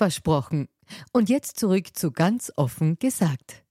Versprochen. Und jetzt zurück zu ganz offen gesagt.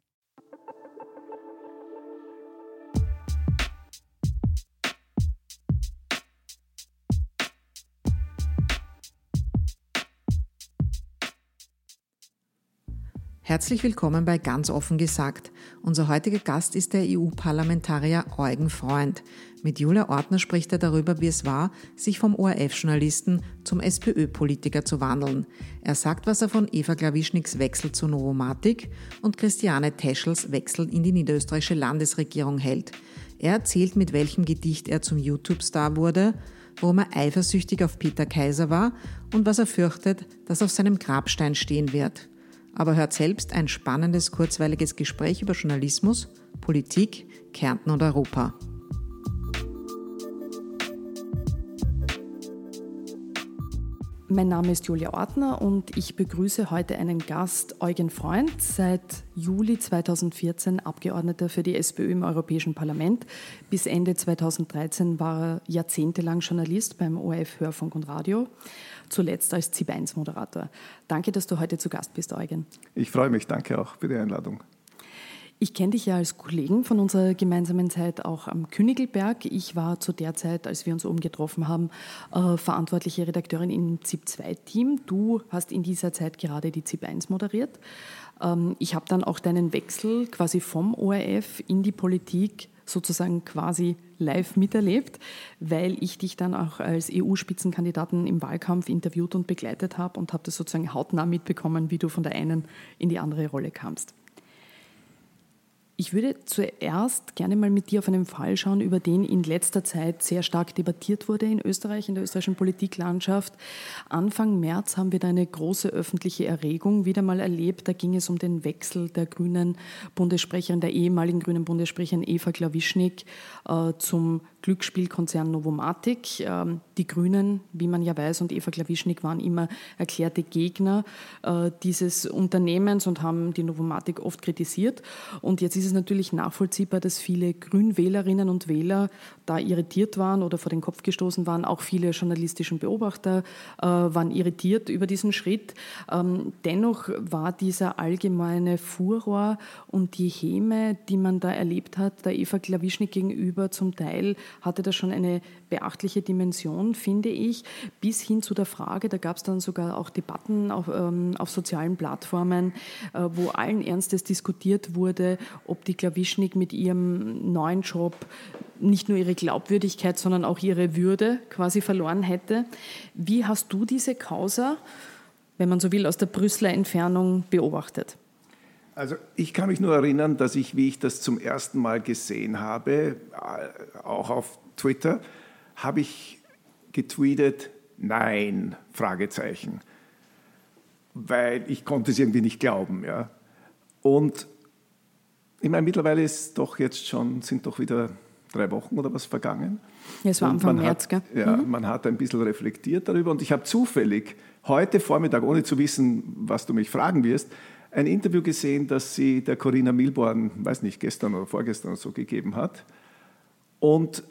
Herzlich willkommen bei Ganz offen gesagt. Unser heutiger Gast ist der EU-Parlamentarier Eugen Freund. Mit Julia Ortner spricht er darüber, wie es war, sich vom ORF-Journalisten zum SPÖ-Politiker zu wandeln. Er sagt, was er von Eva Klawischniks Wechsel zur Novomatic und Christiane Teschels Wechsel in die niederösterreichische Landesregierung hält. Er erzählt, mit welchem Gedicht er zum YouTube-Star wurde, warum er eifersüchtig auf Peter Kaiser war und was er fürchtet, dass auf seinem Grabstein stehen wird aber hört selbst ein spannendes, kurzweiliges Gespräch über Journalismus, Politik, Kärnten und Europa. Mein Name ist Julia Ortner und ich begrüße heute einen Gast, Eugen Freund, seit Juli 2014 Abgeordneter für die SPÖ im Europäischen Parlament. Bis Ende 2013 war er jahrzehntelang Journalist beim ORF Hörfunk und Radio zuletzt als ZIP1-Moderator. Danke, dass du heute zu Gast bist, Eugen. Ich freue mich, danke auch für die Einladung. Ich kenne dich ja als Kollegen von unserer gemeinsamen Zeit auch am Königelberg. Ich war zu der Zeit, als wir uns oben getroffen haben, äh, verantwortliche Redakteurin im ZIP-2-Team. Du hast in dieser Zeit gerade die ZIP-1 moderiert. Ähm, ich habe dann auch deinen Wechsel quasi vom ORF in die Politik sozusagen quasi live miterlebt, weil ich dich dann auch als EU-Spitzenkandidaten im Wahlkampf interviewt und begleitet habe und habe das sozusagen hautnah mitbekommen, wie du von der einen in die andere Rolle kamst. Ich würde zuerst gerne mal mit dir auf einen Fall schauen, über den in letzter Zeit sehr stark debattiert wurde in Österreich, in der österreichischen Politiklandschaft. Anfang März haben wir da eine große öffentliche Erregung wieder mal erlebt. Da ging es um den Wechsel der grünen Bundessprecherin, der ehemaligen grünen Bundessprecherin Eva Klawischnik äh, zum Glücksspielkonzern Novomatic. Ähm, die Grünen, wie man ja weiß, und Eva Klawischnik waren immer erklärte Gegner äh, dieses Unternehmens und haben die Novomatic oft kritisiert. Und jetzt ist es natürlich nachvollziehbar, dass viele Grünwählerinnen und Wähler da irritiert waren oder vor den Kopf gestoßen waren. Auch viele journalistischen Beobachter äh, waren irritiert über diesen Schritt. Ähm, dennoch war dieser allgemeine Furor und die Häme, die man da erlebt hat, der Eva Klawischnik gegenüber zum Teil hatte das schon eine beachtliche Dimension, finde ich, bis hin zu der Frage, da gab es dann sogar auch Debatten auf, ähm, auf sozialen Plattformen, äh, wo allen Ernstes diskutiert wurde, ob die Klawischnik mit ihrem neuen Job nicht nur ihre Glaubwürdigkeit, sondern auch ihre Würde quasi verloren hätte. Wie hast du diese Causa, wenn man so will, aus der Brüsseler Entfernung beobachtet? Also ich kann mich nur erinnern, dass ich, wie ich das zum ersten Mal gesehen habe, äh, auch auf Twitter, habe ich getweetet, nein, Fragezeichen. Weil ich konnte es irgendwie nicht glauben. Ja. Und ich meine, mittlerweile ist doch jetzt schon, sind doch wieder drei Wochen oder was vergangen. Ja, es war Anfang März, gell? Ja, mhm. man hat ein bisschen reflektiert darüber und ich habe zufällig heute Vormittag, ohne zu wissen, was du mich fragen wirst, ein Interview gesehen, das sie der Corinna Milborn, weiß nicht, gestern oder vorgestern so gegeben hat. Und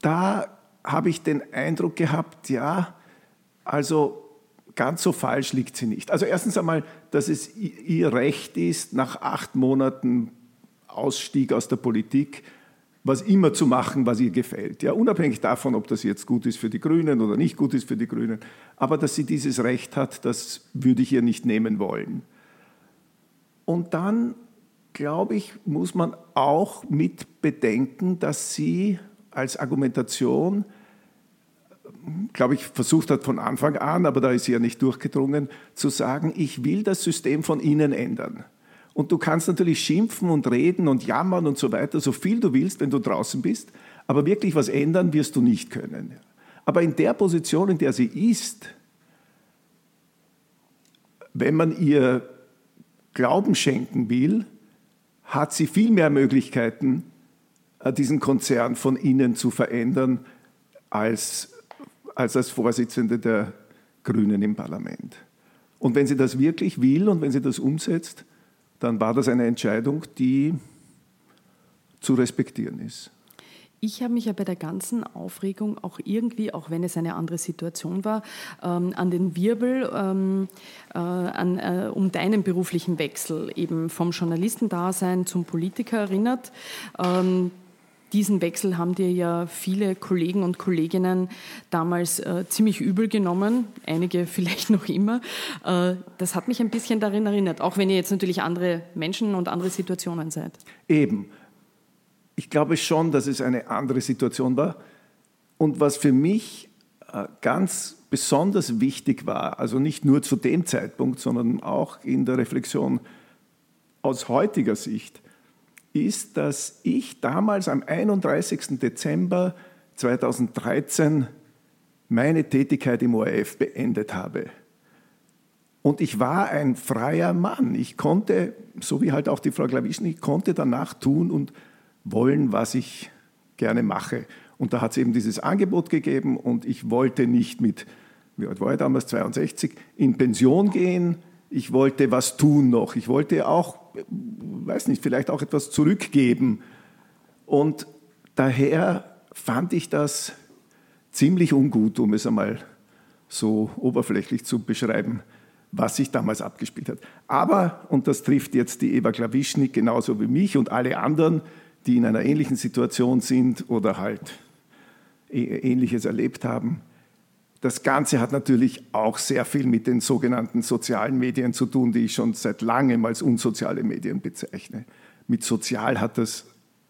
da habe ich den Eindruck gehabt, ja, also ganz so falsch liegt sie nicht. Also erstens einmal, dass es ihr Recht ist, nach acht Monaten Ausstieg aus der Politik was immer zu machen, was ihr gefällt. Ja, unabhängig davon, ob das jetzt gut ist für die Grünen oder nicht gut ist für die Grünen. Aber dass sie dieses Recht hat, das würde ich ihr nicht nehmen wollen. Und dann glaube ich, muss man auch mit bedenken, dass sie als Argumentation, glaube ich, versucht hat von Anfang an, aber da ist sie ja nicht durchgedrungen, zu sagen, ich will das System von innen ändern. Und du kannst natürlich schimpfen und reden und jammern und so weiter, so viel du willst, wenn du draußen bist, aber wirklich was ändern wirst du nicht können. Aber in der Position, in der sie ist, wenn man ihr Glauben schenken will, hat sie viel mehr Möglichkeiten, äh, diesen Konzern von innen zu verändern, als als, als Vorsitzende der Grünen im Parlament. Und wenn sie das wirklich will und wenn sie das umsetzt, dann war das eine Entscheidung, die zu respektieren ist. Ich habe mich ja bei der ganzen Aufregung auch irgendwie, auch wenn es eine andere Situation war, ähm, an den Wirbel ähm, äh, an, äh, um deinen beruflichen Wechsel eben vom Journalistendasein zum Politiker erinnert. Ähm, diesen Wechsel haben dir ja viele Kollegen und Kolleginnen damals äh, ziemlich übel genommen, einige vielleicht noch immer. Äh, das hat mich ein bisschen darin erinnert, auch wenn ihr jetzt natürlich andere Menschen und andere Situationen seid. Eben ich glaube schon, dass es eine andere Situation war. Und was für mich äh, ganz besonders wichtig war, also nicht nur zu dem Zeitpunkt, sondern auch in der Reflexion aus heutiger Sicht, ist, dass ich damals am 31. Dezember 2013 meine Tätigkeit im ORF beendet habe. Und ich war ein freier Mann. Ich konnte, so wie halt auch die Frau Glawischny, ich konnte danach tun und wollen, was ich gerne mache. Und da hat es eben dieses Angebot gegeben und ich wollte nicht mit, wie alt war ich damals, 62, in Pension gehen. Ich wollte was tun noch. Ich wollte auch, weiß nicht, vielleicht auch etwas zurückgeben. Und daher fand ich das ziemlich ungut, um es einmal so oberflächlich zu beschreiben, was sich damals abgespielt hat. Aber, und das trifft jetzt die Eva Klawischnik genauso wie mich und alle anderen, die in einer ähnlichen Situation sind oder halt Ähnliches erlebt haben. Das Ganze hat natürlich auch sehr viel mit den sogenannten sozialen Medien zu tun, die ich schon seit langem als unsoziale Medien bezeichne. Mit sozial hat das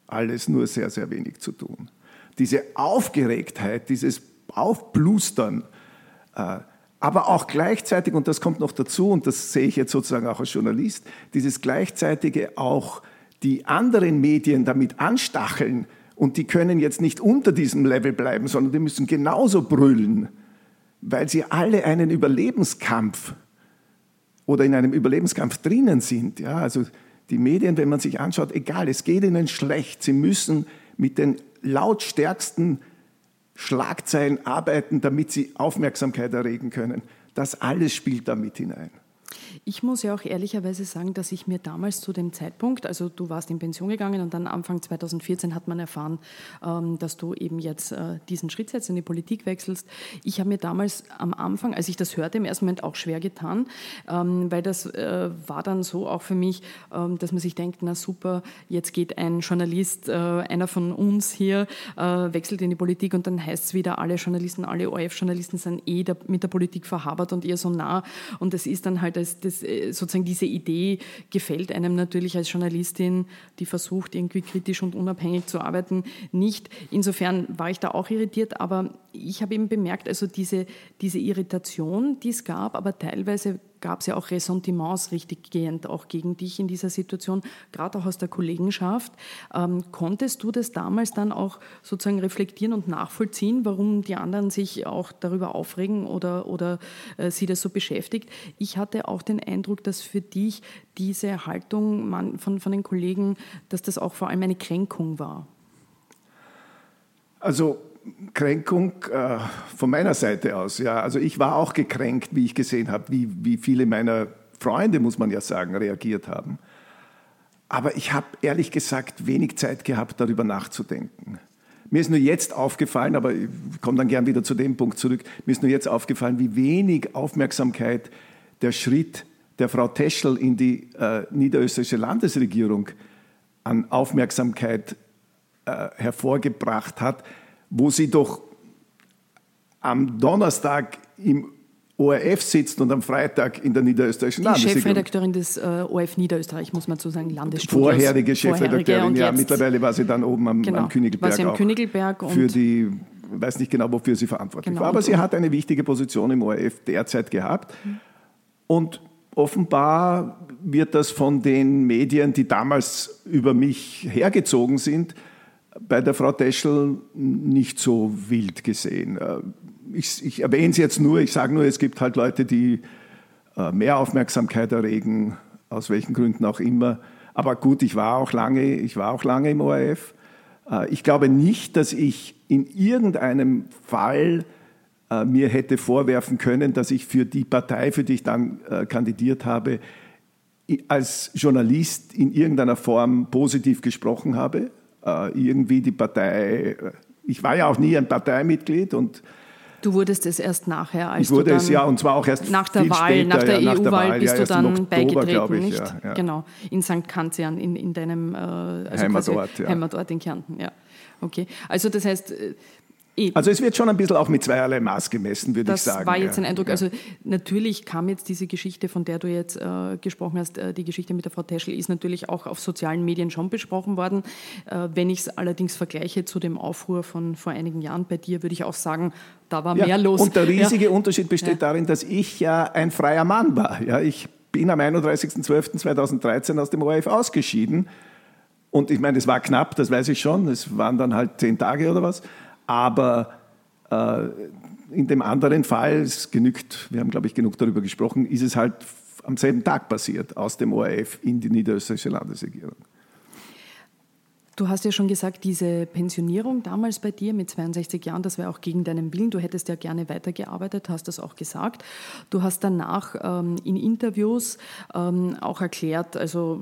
alles nur sehr, sehr wenig zu tun. Diese Aufgeregtheit, dieses Aufblustern, äh, aber auch gleichzeitig, und das kommt noch dazu, und das sehe ich jetzt sozusagen auch als Journalist, dieses gleichzeitige auch die anderen Medien damit anstacheln und die können jetzt nicht unter diesem Level bleiben, sondern die müssen genauso brüllen, weil sie alle einen Überlebenskampf oder in einem Überlebenskampf drinnen sind. Ja, also die Medien, wenn man sich anschaut, egal, es geht ihnen schlecht, sie müssen mit den lautstärksten Schlagzeilen arbeiten, damit sie Aufmerksamkeit erregen können. Das alles spielt da mit hinein. Ich muss ja auch ehrlicherweise sagen, dass ich mir damals zu dem Zeitpunkt, also du warst in Pension gegangen und dann Anfang 2014 hat man erfahren, ähm, dass du eben jetzt äh, diesen Schritt setzt, in die Politik wechselst. Ich habe mir damals am Anfang, als ich das hörte, im ersten Moment auch schwer getan, ähm, weil das äh, war dann so auch für mich, ähm, dass man sich denkt, na super, jetzt geht ein Journalist, äh, einer von uns hier, wechselt in die Politik und dann heißt es wieder, alle Journalisten, alle ORF-Journalisten sind eh mit der Politik verhabert und eher so nah und das ist dann halt das, das, äh, sozusagen diese Idee gefällt einem natürlich als Journalistin, die versucht, irgendwie kritisch und unabhängig zu arbeiten, nicht. Insofern war ich da auch irritiert, aber ich habe eben bemerkt, also diese, diese Irritation, die es gab, aber teilweise gab es ja auch Ressentiments richtiggehend auch gegen dich in dieser Situation, gerade auch aus der Kollegenschaft. Ähm, konntest du das damals dann auch sozusagen reflektieren und nachvollziehen, warum die anderen sich auch darüber aufregen oder, oder äh, sie das so beschäftigt? Ich hatte auch den Eindruck, dass für dich diese Haltung man, von, von den Kollegen, dass das auch vor allem eine Kränkung war. Also Kränkung äh, von meiner Seite aus. Ja, also ich war auch gekränkt, wie ich gesehen habe, wie, wie viele meiner Freunde, muss man ja sagen, reagiert haben. Aber ich habe ehrlich gesagt wenig Zeit gehabt, darüber nachzudenken. Mir ist nur jetzt aufgefallen, aber ich komme dann gern wieder zu dem Punkt zurück, mir ist nur jetzt aufgefallen, wie wenig Aufmerksamkeit der Schritt der Frau Teschel in die äh, niederösterreichische Landesregierung an Aufmerksamkeit äh, hervorgebracht hat, wo sie doch am Donnerstag im ORF sitzt und am Freitag in der niederösterreichischen Die Landesregierung. Chefredakteurin des äh, ORF Niederösterreich, muss man zu sagen, Landesstudios. Vorherige Chefredakteurin, Vorherige ja, mittlerweile war sie dann oben am, Genau, am Königelberg. war sie am Königelberg und- für die, weiß nicht genau, wofür sie verantwortlich Genau, war, aber sie hat eine wichtige Position im ORF derzeit gehabt. Und offenbar wird das von den Medien, die damals über mich hergezogen sind, bei der Frau Teschel nicht so wild gesehen. Äh, Ich, ich erwähne es jetzt nur, ich sage nur, es gibt halt Leute, die äh, mehr Aufmerksamkeit erregen, aus welchen Gründen auch immer. Aber gut, ich war auch lange, ich war auch lange im ORF. Äh, Ich glaube nicht, dass ich in irgendeinem Fall mir hätte vorwerfen können, dass ich für die Partei, für die ich dann kandidiert habe, als Journalist in irgendeiner Form positiv gesprochen habe. Äh, Irgendwie die Partei, äh, ich war ja auch nie ein Parteimitglied und Du wurdest es erst nachher, als ich wurde es ja und zwar auch erst nach der Wahl, später, nach der ja, EU-Wahl Wahl, bist ja, du dann Oktober, beigetreten, ich, nicht? Ja. Genau, in St. Kanzian, in, in deinem äh, also Heimatort. Heimatort in Kärnten, ja. Okay, also das heißt, eh, Also es wird schon ein bisschen auch mit zweierlei Maß gemessen, würde ich das sagen. war jetzt ein Eindruck. Ja. Also natürlich kam jetzt diese Geschichte, von der du jetzt äh, gesprochen hast, äh, die Geschichte mit der Frau Teschel, ist natürlich auch auf sozialen Medien schon besprochen worden. Äh, wenn ich es allerdings vergleiche zu dem Aufruhr von vor einigen Jahren bei dir, würde ich auch sagen, da war Ja, mehr los. Und der riesige Ja. Unterschied besteht darin, dass ich ja ein freier Mann war. Ja, ich bin am 31.12.2013 aus dem ORF ausgeschieden. Und ich meine, es war knapp, das weiß ich schon. Es waren dann halt zehn Tage oder was. Aber äh, in dem anderen Fall, es genügt, wir haben, glaube ich, genug darüber gesprochen, ist es halt am selben Tag passiert, aus dem ORF in die niederösterreichische Landesregierung. Du hast ja schon gesagt, diese Pensionierung damals bei dir mit 62 Jahren, das war auch gegen deinen Willen. Du hättest ja gerne weitergearbeitet, hast das auch gesagt. Du hast danach ähm, in Interviews ähm, auch erklärt, also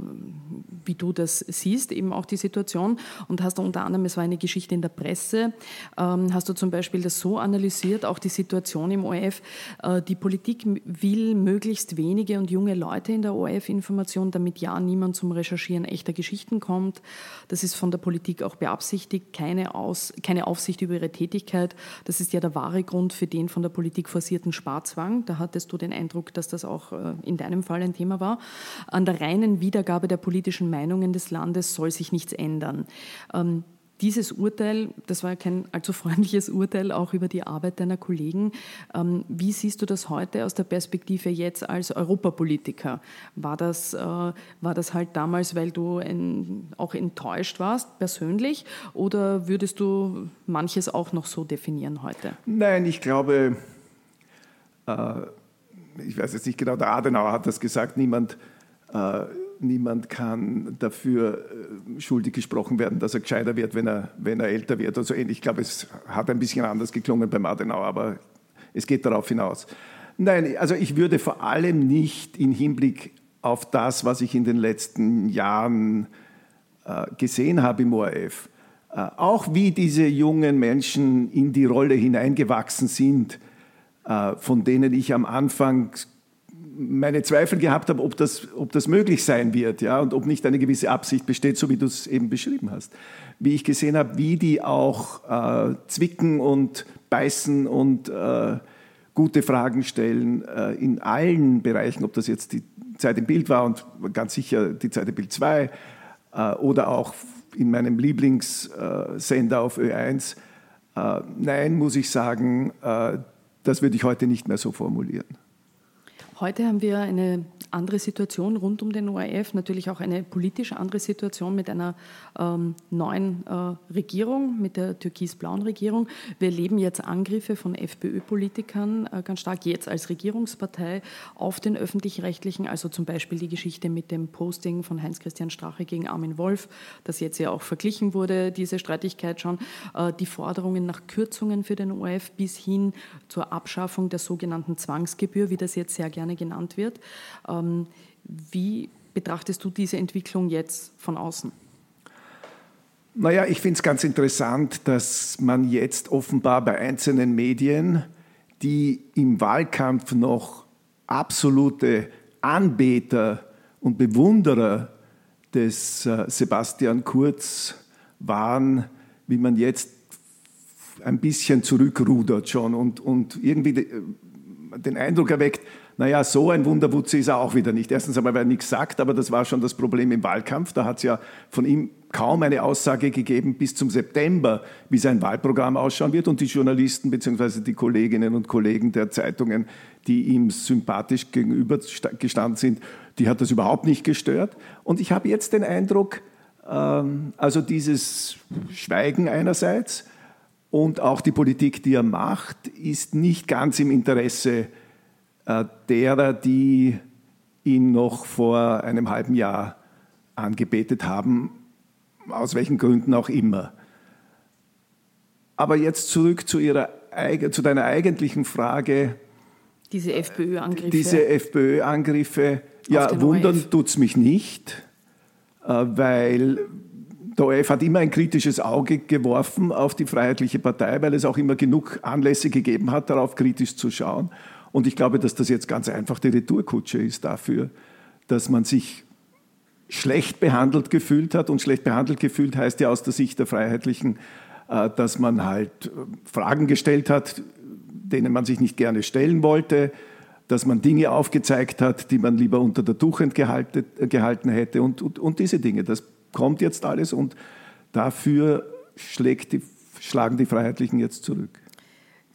wie du das siehst, eben auch die Situation und hast unter anderem, es war eine Geschichte in der Presse, ähm, hast du zum Beispiel das so analysiert, auch die Situation im ORF. Äh, die Politik will möglichst wenige und junge Leute in der ORF-Information, damit ja niemand zum Recherchieren echter Geschichten kommt. Das ist von der Politik auch beabsichtigt, keine, Aus, keine Aufsicht über ihre Tätigkeit. Das ist ja der wahre Grund für den von der Politik forcierten Sparzwang. Da hattest du den Eindruck, dass das auch äh, in deinem Fall ein Thema war. An der reinen Wiedergabe der politischen Meinungen des Landes soll sich nichts ändern. Ähm, dieses Urteil, das war kein allzu freundliches Urteil, auch über die Arbeit deiner Kollegen. Ähm, wie siehst du das heute aus der Perspektive jetzt als Europapolitiker? War das, äh, war das halt damals, weil du auch enttäuscht warst, persönlich, oder würdest du manches auch noch so definieren heute? Nein, ich glaube, äh, ich weiß jetzt nicht genau, der Adenauer hat das gesagt, niemand, äh, niemand kann dafür äh, schuldig gesprochen werden, dass er gescheiter wird, wenn er, wenn er älter wird. Also ähnlich, ich glaube, es hat ein bisschen anders geklungen beim Adenauer, aber es geht darauf hinaus. Nein, also ich würde vor allem nicht im Hinblick auf das, was ich in den letzten Jahren äh, gesehen habe im ORF, äh, auch wie diese jungen Menschen in die Rolle hineingewachsen sind, äh, von denen ich am Anfang meine Zweifel gehabt habe, ob das, ob das möglich sein wird ja, und ob nicht eine gewisse Absicht besteht, so wie du es eben beschrieben hast. Wie ich gesehen habe, wie die auch äh, zwicken und beißen und äh, gute Fragen stellen äh, in allen Bereichen, ob das jetzt die Zeit im Bild war und ganz sicher die Zeit im Bild 2 äh, oder auch in meinem Lieblingssender auf Ö1. Äh, nein, muss ich sagen, äh, das würde ich heute nicht mehr so formulieren. Heute haben wir eine andere Situation rund um den ORF, natürlich auch eine politisch andere Situation mit einer ähm, neuen äh, Regierung, mit der türkis-blauen Regierung. Wir erleben jetzt Angriffe von FPÖ-Politikern äh, ganz stark jetzt als Regierungspartei auf den öffentlich-rechtlichen, also zum Beispiel die Geschichte mit dem Posting von Heinz-Christian Strache gegen Armin Wolf, das jetzt ja auch verglichen wurde, diese Streitigkeit schon, äh, die Forderungen nach Kürzungen für den ORF bis hin zur Abschaffung der sogenannten Zwangsgebühr, wie das jetzt sehr gerne genannt wird. Ähm, wie betrachtest du diese Entwicklung jetzt von außen? Naja, ich finde es ganz interessant, dass man jetzt offenbar bei einzelnen Medien, die im Wahlkampf noch absolute Anbeter und Bewunderer des äh, Sebastian Kurz waren, wie man jetzt ein bisschen zurückrudert schon und, und irgendwie den Eindruck erweckt, naja, so ein Wunderwutze ist er auch wieder nicht. Erstens einmal, weil er nichts sagt, aber das war schon das Problem im Wahlkampf. Da hat es ja von ihm kaum eine Aussage gegeben bis zum September, wie sein Wahlprogramm ausschauen wird. Und die Journalisten bzw. die Kolleginnen und Kollegen der Zeitungen, die ihm sympathisch gegenübergestanden sind, die hat das überhaupt nicht gestört. Und ich habe jetzt den Eindruck, ähm, also dieses Schweigen einerseits und auch die Politik, die er macht, ist nicht ganz im Interesse äh, derer, die ihn noch vor einem halben Jahr angebetet haben, aus welchen Gründen auch immer. Aber jetzt zurück zu, ihrer, zu deiner eigentlichen Frage. Diese FPÖ-Angriffe. Diese FPÖ-Angriffe. Ja, wundern tut es mich nicht, äh, weil der ORF hat immer ein kritisches Auge geworfen auf die Freiheitliche Partei, weil es auch immer genug Anlässe gegeben hat, darauf kritisch zu schauen. Und ich glaube, dass das jetzt ganz einfach die Retourkutsche ist dafür, dass man sich schlecht behandelt gefühlt hat. Und schlecht behandelt gefühlt heißt ja aus der Sicht der Freiheitlichen, äh, dass man halt äh, Fragen gestellt hat, denen man sich nicht gerne stellen wollte, dass man Dinge aufgezeigt hat, die man lieber unter der Tuchend gehalten hätte und, und, und diese Dinge. Das kommt jetzt alles und dafür die, schlagen die Freiheitlichen jetzt zurück.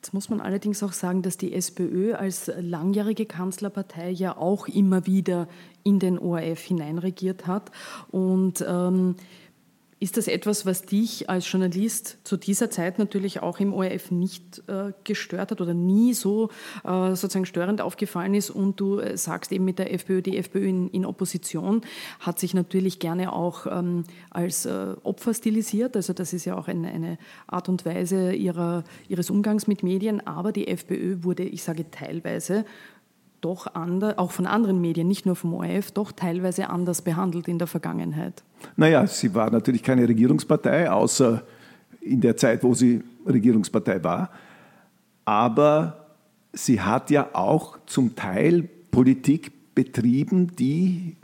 Jetzt muss man allerdings auch sagen, dass die SPÖ als langjährige Kanzlerpartei ja auch immer wieder in den ORF hineinregiert hat. Und ähm, ist das etwas, was dich als Journalist zu dieser Zeit natürlich auch im ORF nicht äh, gestört hat oder nie so äh, sozusagen störend aufgefallen ist? Und du äh, sagst eben mit der FPÖ, die FPÖ in, in Opposition hat sich natürlich gerne auch ähm, als äh, Opfer stilisiert. Also das ist ja auch eine, eine Art und Weise ihrer, ihres Umgangs mit Medien. Aber die FPÖ wurde, ich sage teilweise, doch anders, auch von anderen Medien, nicht nur vom ORF, doch teilweise anders behandelt in der Vergangenheit. Naja, sie war natürlich keine Regierungspartei, außer in der Zeit, wo sie Regierungspartei war. Aber sie hat ja auch zum Teil Politik betrieben, die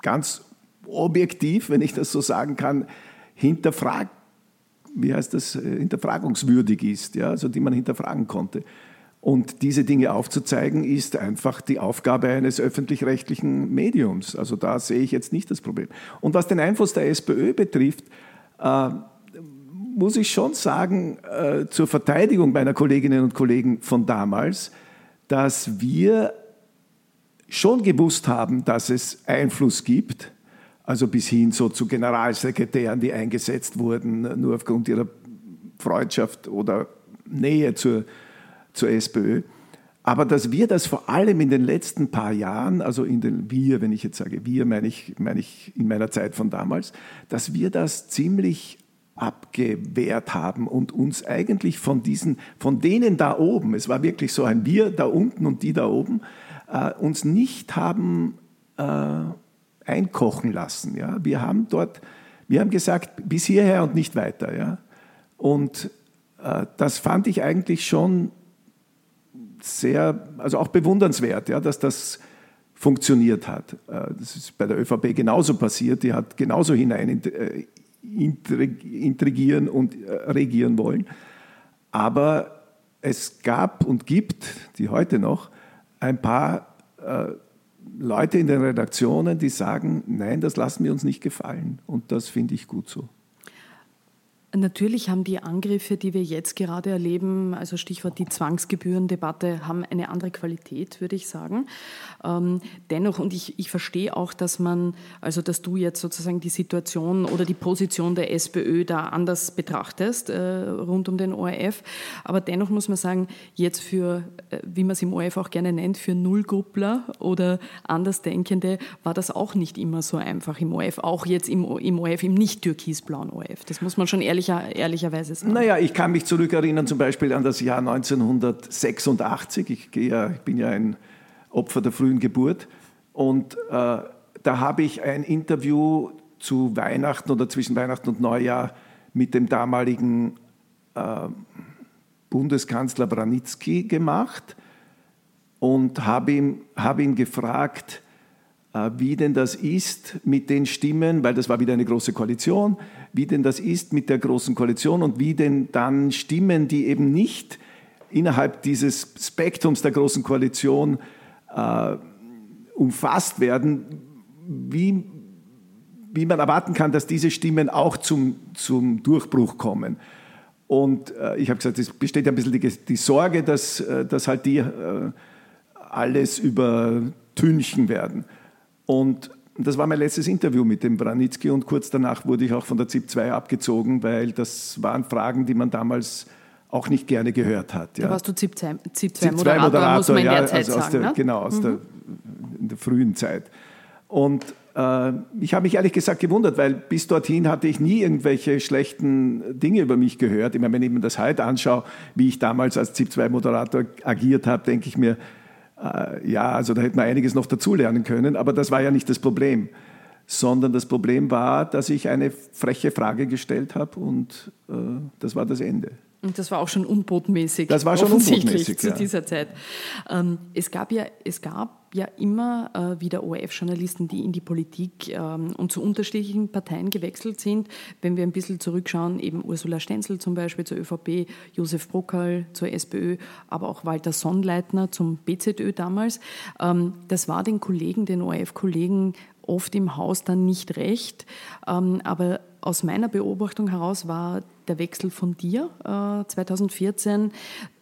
ganz objektiv, wenn ich das so sagen kann, hinterfragt, wie heißt das, äh, hinterfragungswürdig ist, ja, also die man hinterfragen konnte. Und diese Dinge aufzuzeigen, ist einfach die Aufgabe eines öffentlich-rechtlichen Mediums. Also da sehe ich jetzt nicht das Problem. Und was den Einfluss der SPÖ betrifft, äh, muss ich schon sagen, äh, zur Verteidigung meiner Kolleginnen und Kollegen von damals, dass wir schon gewusst haben, dass es Einfluss gibt, also bis hin so zu Generalsekretären, die eingesetzt wurden, nur aufgrund ihrer Freundschaft oder Nähe zur zur SPÖ. Aber dass wir das vor allem in den letzten paar Jahren, also in den wir, wenn ich jetzt sage wir, meine ich, meine ich in meiner Zeit von damals, dass wir das ziemlich abgewehrt haben und uns eigentlich von diesen, von denen da oben, es war wirklich so ein Wir da unten und die da oben, äh, uns nicht haben äh, einkochen lassen. Ja? Wir haben dort, wir haben gesagt, bis hierher und nicht weiter. Ja? Und äh, das fand ich eigentlich schon sehr, also auch bewundernswert, ja, dass das funktioniert hat. Äh, das ist bei der ÖVP genauso passiert. Die hat genauso hinein äh, intrigieren und äh, regieren wollen. Aber es gab und gibt, die heute noch, ein paar Leute in den Redaktionen, die sagen, nein, das lassen wir uns nicht gefallen. Und das finde ich gut so. Natürlich haben die Angriffe, die wir jetzt gerade erleben, also Stichwort die Zwangsgebührendebatte, haben eine andere Qualität, würde ich sagen. Ähm, dennoch, und ich, ich verstehe auch, dass man, also dass du jetzt sozusagen die Situation oder die Position der SPÖ da anders betrachtest äh, rund um den ORF. Aber dennoch muss man sagen, jetzt für, äh, wie man es im ORF auch gerne nennt, für Nullgruppler oder Andersdenkende war das auch nicht immer so einfach im ORF, auch jetzt im, im ORF, im nicht türkisblauen ORF. Das muss man schon ehrlich ehrlicher, ehrlicherweise sagen. Naja, ich kann mich zurückerinnern zum Beispiel an das Jahr 1986. Ich, ja, ich bin ja ein Opfer der frühen Geburt. Und äh, da habe ich ein Interview zu Weihnachten oder zwischen Weihnachten und Neujahr mit dem damaligen äh, Bundeskanzler Branitzky gemacht und habe ihn, hab ihn gefragt, äh, wie denn das ist mit den Stimmen, weil das war wieder eine große Koalition, wie denn das ist mit der großen Koalition und wie denn dann Stimmen, die eben nicht innerhalb dieses Spektrums der Großen Koalition äh, umfasst werden, wie, wie man erwarten kann, dass diese Stimmen auch zum, zum Durchbruch kommen. Und äh, ich habe gesagt, es besteht ein bisschen die, die Sorge, dass, äh, dass halt die äh, alles übertünchen werden. Und das war mein letztes Interview mit dem Branitzky und kurz danach wurde ich auch von der ZIP 2 abgezogen, weil das waren Fragen, die man damals auch nicht gerne gehört hat. Ja. Da warst du ZIP 2, ZIP 2 Moderator, Moderator, muss man in der Zeit also sagen. Der, ne? Genau, aus mhm. der, in der frühen Zeit. Und äh, ich habe mich ehrlich gesagt gewundert, weil bis dorthin hatte ich nie irgendwelche schlechten Dinge über mich gehört. Ich meine, wenn ich mir das heute anschaue, wie ich damals als ZIP-2-Moderator agiert habe, denke ich mir, äh, ja, also da hätte man einiges noch dazulernen können, aber das war ja nicht das Problem. Sondern das Problem war, dass ich eine freche Frage gestellt habe und äh, das war das Ende. Und das war auch schon unbotmäßig. Das war schon unbotmäßig zu ja. dieser Zeit. Ähm, es gab ja, es gab ja immer äh, wieder ORF-Journalisten, die in die Politik ähm, und zu unterschiedlichen Parteien gewechselt sind. Wenn wir ein bisschen zurückschauen, eben Ursula Stenzel zum Beispiel zur ÖVP, Josef Brockerl zur SPÖ, aber auch Walter Sonnleitner zum BZÖ damals. Ähm, das war den Kollegen, den ORF-Kollegen oft im Haus dann nicht recht. Ähm, aber aus meiner Beobachtung heraus war der Wechsel von dir äh, 2014,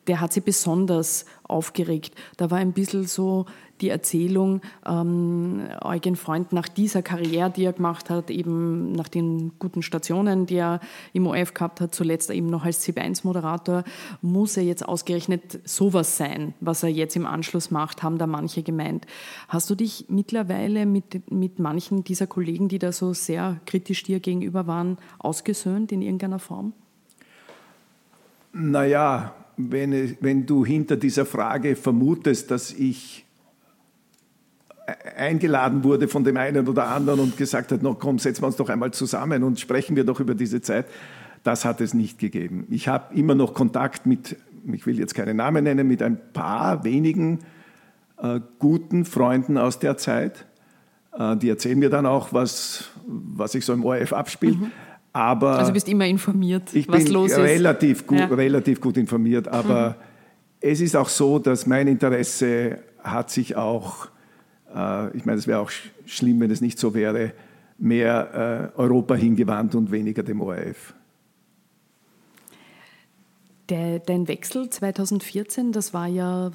der hat sie besonders aufgeregt. Da war ein bisschen so die Erzählung, ähm, Eugen Freund nach dieser Karriere, die er gemacht hat, eben nach den guten Stationen, die er im OF gehabt hat, zuletzt eben noch als C1-Moderator, muss er jetzt ausgerechnet sowas sein, was er jetzt im Anschluss macht, haben da manche gemeint. Hast du dich mittlerweile mit, mit manchen dieser Kollegen, die da so sehr kritisch dir gegenüber waren, ausgesöhnt in irgendeiner Form? Naja, wenn, wenn du hinter dieser Frage vermutest, dass ich eingeladen wurde von dem einen oder anderen und gesagt hat, no, komm, setzen wir uns doch einmal zusammen und sprechen wir doch über diese Zeit. Das hat es nicht gegeben. Ich habe immer noch Kontakt mit, ich will jetzt keine Namen nennen, mit ein paar wenigen äh, guten Freunden aus der Zeit. Äh, die erzählen mir dann auch, was, was sich so im ORF abspielt. Mhm. Aber also bist immer informiert, was los ist. Relativ gut, ja. relativ gut informiert, aber mhm. es ist auch so, dass mein Interesse hat sich auch äh, ich meine, es wäre auch schlimm, wenn es nicht so wäre, mehr äh, Europa hingewandt und weniger dem ORF. Der, dein Wechsel 2014, das war ja äh,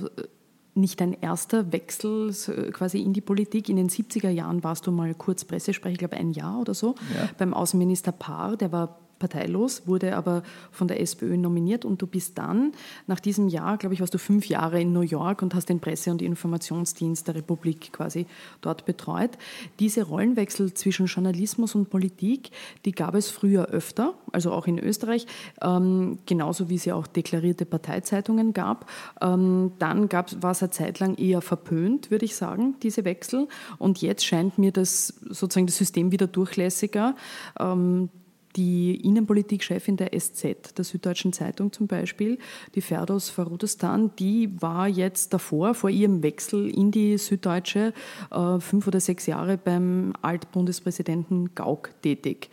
nicht dein erster Wechsel quasi in die Politik. In den 70er Jahren warst du mal kurz Pressesprecher, ich glaube ein Jahr oder so, ja. beim Außenminister Paar, der war parteilos, wurde aber von der SPÖ nominiert und du bist dann, nach diesem Jahr, glaube ich, warst du fünf Jahre in New York und hast den Presse- und Informationsdienst der Republik quasi dort betreut. Diese Rollenwechsel zwischen Journalismus und Politik, die gab es früher öfter, also auch in Österreich, ähm, genauso wie es ja auch deklarierte Parteizeitungen gab. Ähm, dann war es eine Zeit lang eher verpönt, würde ich sagen, diese Wechsel. Und jetzt scheint mir das sozusagen das System wieder durchlässiger. Ähm, die Innenpolitikchefin der SZ, der Süddeutschen Zeitung zum Beispiel, die Ferdos Farudistan, die war jetzt davor, vor ihrem Wechsel in die Süddeutsche, äh, fünf oder sechs Jahre beim Altbundespräsidenten Gauck tätig.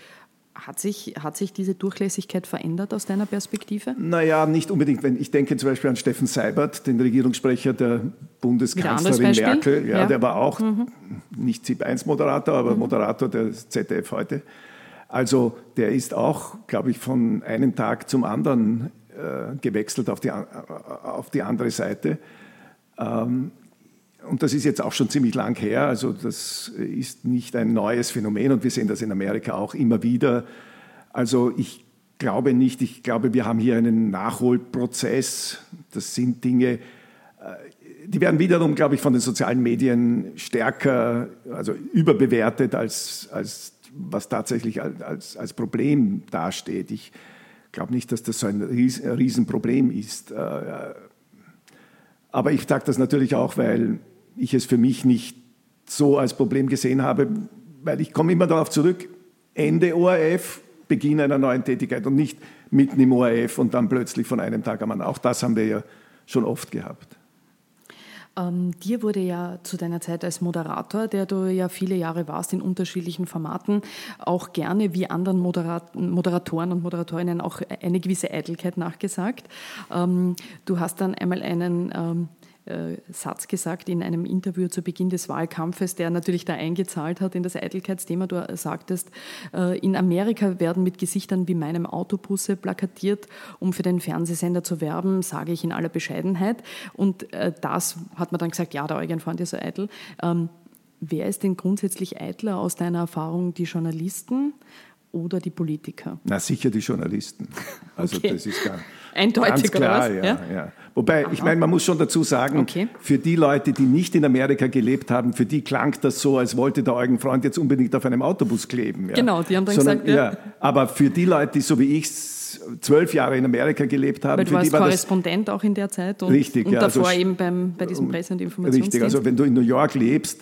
Hat sich, hat sich diese Durchlässigkeit verändert aus deiner Perspektive? Naja, nicht unbedingt. Wenn ich denke zum Beispiel an Steffen Seibert, den Regierungssprecher der Bundeskanzlerin Merkel. Ja, ja, Der war auch mhm. nicht ZIP-1-Moderator, aber mhm. Moderator der ZDF heute. Also der ist auch, glaube ich, von einem Tag zum anderen äh, gewechselt auf die, äh, auf die andere Seite. Ähm, und das ist jetzt auch schon ziemlich lang her. Also das ist nicht ein neues Phänomen und wir sehen das in Amerika auch immer wieder. Also ich glaube nicht, ich glaube, wir haben hier einen Nachholprozess. Das sind Dinge, äh, die werden wiederum, glaube ich, von den sozialen Medien stärker, also überbewertet als, als was tatsächlich als, als Problem dasteht. Ich glaube nicht, dass das so ein Riesenproblem ist. Äh, aber ich sage das natürlich auch, weil ich es für mich nicht so als Problem gesehen habe, weil ich komme immer darauf zurück, Ende ORF, Beginn einer neuen Tätigkeit und nicht mitten im ORF und dann plötzlich von einem Tag am anderen. Auch das haben wir ja schon oft gehabt. Ähm, dir wurde ja zu deiner Zeit als Moderator, der du ja viele Jahre warst in unterschiedlichen Formaten, auch gerne wie anderen Moderat Moderatoren und Moderatorinnen auch eine gewisse Eitelkeit nachgesagt. Ähm, du hast dann einmal einen ähm, äh, Satz gesagt in einem Interview zu Beginn des Wahlkampfes, der natürlich da eingezahlt hat in das Eitelkeitsthema. Du sagtest, äh, in Amerika werden mit Gesichtern wie meinem Autobusse plakatiert, um für den Fernsehsender zu werben, sage ich in aller Bescheidenheit. Und äh, das hat man dann gesagt, ja, der Eugen fand ja so eitel. Ähm, wer ist denn grundsätzlich eitler aus deiner Erfahrung, die Journalisten oder die Politiker? Na, sicher die Journalisten. Also okay. das ist gar, Eindeutig, ganz klar. Ja, was? ja. Wobei, ich meine, man muss schon dazu sagen, Okay. für die Leute, die nicht in Amerika gelebt haben, für die klang das so, als wollte der Eugen Freund jetzt unbedingt auf einem Autobus kleben. Ja. Genau, die haben dann Sondern, gesagt, ja. Aber für die Leute, die so wie ich zwölf Jahre in Amerika gelebt haben, Weil du warst die war Korrespondent auch in der Zeit und, Richtig, und ja, also davor sch- eben beim, bei diesem Presse- und Informationsdienst. Richtig, also wenn du in New York lebst,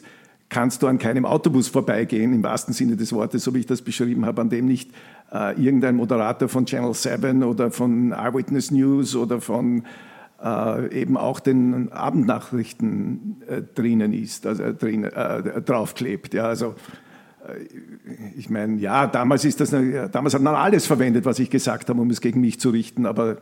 kannst du an keinem Autobus vorbeigehen, im wahrsten Sinne des Wortes, so wie ich das beschrieben habe, an dem nicht äh, irgendein Moderator von Channel 7 oder von Eyewitness News oder von äh, eben auch den Abendnachrichten äh, drinnen ist, also äh, drin, äh, draufklebt. Ja, also äh, ich meine, ja, damals ist das, damals hat man alles verwendet, was ich gesagt habe, um es gegen mich zu richten, aber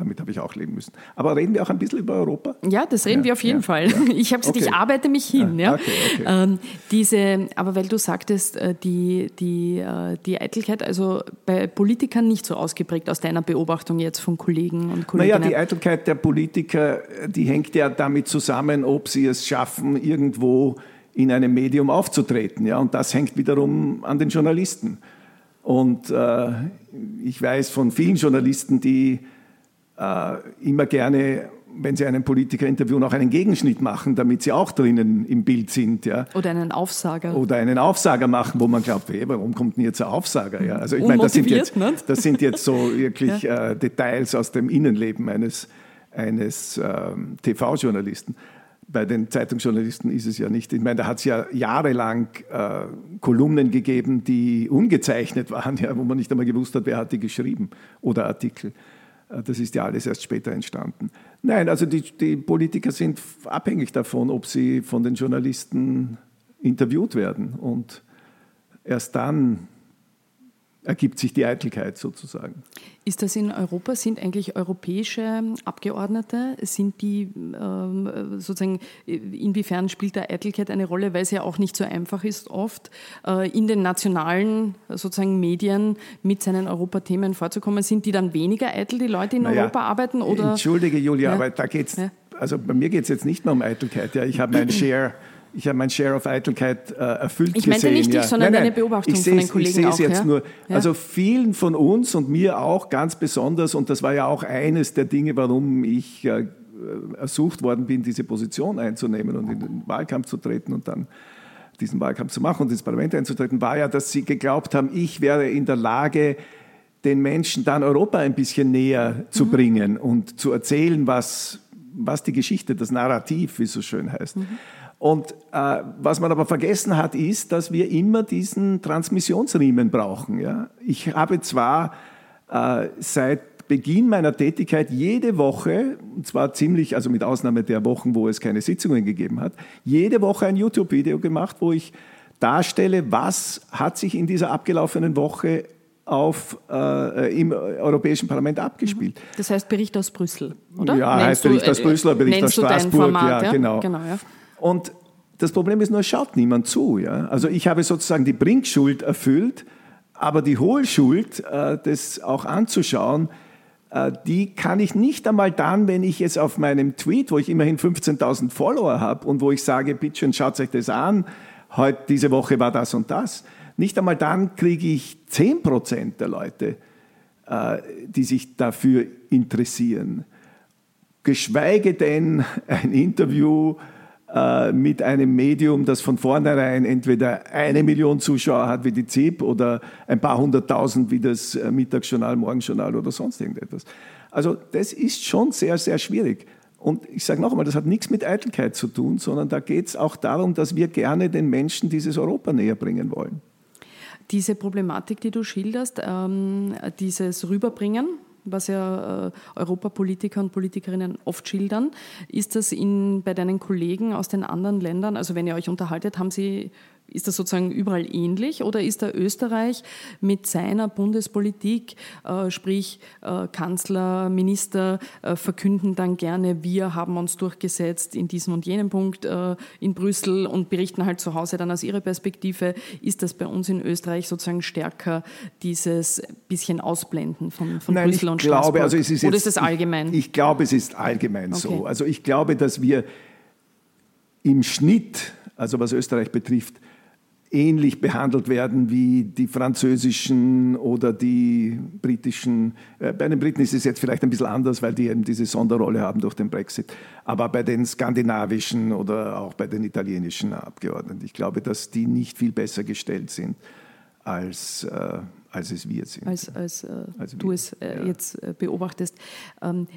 damit habe ich auch leben müssen. Aber reden wir auch ein bisschen über Europa? Ja, das reden Ja, wir auf jeden ja, Fall. ja. Ich gesagt, ich Okay. arbeite mich hin. Ja, okay, okay. Ähm, diese, aber weil du sagtest, äh, die, die, äh, die Eitelkeit, also bei Politikern nicht so ausgeprägt aus deiner Beobachtung jetzt von Kollegen und Naja, Kolleginnen. die Eitelkeit der Politiker, die hängt ja damit zusammen, ob sie es schaffen, irgendwo in einem Medium aufzutreten. Ja? Und das hängt wiederum an den Journalisten. Und äh, ich weiß von vielen Journalisten, die immer gerne, wenn sie einen Politiker interviewen, auch einen Gegenschnitt machen, damit sie auch drinnen im Bild sind. Ja? Oder einen Aufsager. Oder einen Aufsager machen, wo man glaubt, hey, warum kommt denn jetzt ein Aufsager? Ja, also ich meine, das sind jetzt, ne? das sind jetzt so wirklich äh, Details aus dem Innenleben eines, eines ähm, TV-Journalisten. Bei den Zeitungsjournalisten ist es ja nicht. Ich meine, da hat es ja jahrelang äh, Kolumnen gegeben, die ungezeichnet waren, ja, wo man nicht einmal gewusst hat, wer hat die geschrieben oder Artikel. Äh, Das ist ja alles erst später entstanden. Nein, also die, die Politiker sind abhängig davon, ob sie von den Journalisten interviewt werden. Und erst dann ergibt sich die Eitelkeit sozusagen. Ist das in Europa? Sind eigentlich europäische Abgeordnete, sind die ähm, sozusagen, inwiefern spielt da Eitelkeit eine Rolle, weil es ja auch nicht so einfach ist, oft äh, in den nationalen sozusagen Medien mit seinen Europathemen vorzukommen? Sind die dann weniger eitel, die Leute in Naja, Europa arbeiten? Oder? Entschuldige, Julia, Ja. aber da geht's, Ja. also bei mir geht es jetzt nicht mehr um Eitelkeit. Ja. Ich habe mein Share. Ich habe mein Share of Eitelkeit äh, erfüllt Ich meinte gesehen. nicht dich, ja. sondern nein, deine nein, Beobachtung ich von den Kollegen Ich sehe es jetzt ja? nur. Ja. Also vielen von uns und mir auch ganz besonders, und das war ja auch eines der Dinge, warum ich äh, ersucht worden bin, diese Position einzunehmen und in den Wahlkampf zu treten und dann diesen Wahlkampf zu machen und ins Parlament einzutreten, war ja, dass sie geglaubt haben, ich wäre in der Lage, den Menschen dann Europa ein bisschen näher zu bringen und zu erzählen, was, was die Geschichte, das Narrativ, wie es so schön heißt. Und äh, was man aber vergessen hat, ist, dass wir immer diesen Transmissionsriemen brauchen. Ja? Ich habe zwar äh, seit Beginn meiner Tätigkeit jede Woche, und zwar ziemlich, also mit Ausnahme der Wochen, wo es keine Sitzungen gegeben hat, jede Woche ein YouTube-Video gemacht, wo ich darstelle, was hat sich in dieser abgelaufenen Woche auf, äh, im Europäischen Parlament abgespielt. Das heißt Bericht aus Brüssel, oder? Ja, Nennst heißt Bericht du, aus äh, Brüssel, Bericht aus Straßburg, Format, ja, genau. genau ja. Und das Problem ist nur, es schaut niemand zu. Ja? Also ich habe sozusagen die Bringschuld erfüllt, aber die Hohlschuld, äh, das auch anzuschauen, äh, die kann ich nicht einmal dann, wenn ich es auf meinem Tweet, wo ich immerhin 15.000 Follower habe und wo ich sage, bitte schön, schaut euch das an, heute, diese Woche war das und das. Nicht einmal dann kriege ich 10% der Leute, äh, die sich dafür interessieren geschweige denn ein Interview äh, mit einem Medium, das von vornherein entweder eine Million Zuschauer hat wie die ZIP oder ein paar hunderttausend wie das äh, Mittagsjournal, Morgenjournal oder sonst irgendetwas. Also das ist schon sehr, sehr schwierig. Und ich sage noch einmal, das hat nichts mit Eitelkeit zu tun, sondern da geht es auch darum, dass wir gerne den Menschen dieses Europa näher bringen wollen. Diese Problematik, die du schilderst, ähm, dieses Rüberbringen was ja äh, Europapolitiker und Politikerinnen oft schildern. Ist das in, bei deinen Kollegen aus den anderen Ländern, also wenn ihr euch unterhaltet, haben sie ist das sozusagen überall ähnlich oder ist da Österreich mit seiner Bundespolitik, äh, sprich äh, Kanzler, Minister äh, verkünden dann gerne, wir haben uns durchgesetzt in diesem und jenem Punkt in Brüssel und berichten halt zu Hause dann aus ihrer Perspektive. Ist das bei uns in Österreich sozusagen stärker dieses bisschen Ausblenden von, von Nein, Brüssel und glaube, Straßburg? also es ist oder jetzt, ist das allgemein? Ich, ich glaube, es ist allgemein Okay. so. Also ich glaube, dass wir im Schnitt, also was Österreich betrifft, ähnlich behandelt werden wie die französischen oder die britischen. Äh, Bei den Briten ist es jetzt vielleicht ein bisschen anders, weil die eben diese Sonderrolle haben durch den Brexit. Aber bei den skandinavischen oder auch bei den italienischen Abgeordneten, ich glaube, dass die nicht viel besser gestellt sind, als, äh, als es wir sind. als, als, äh, Also du es äh, ja. jetzt äh, beobachtest. Ähm,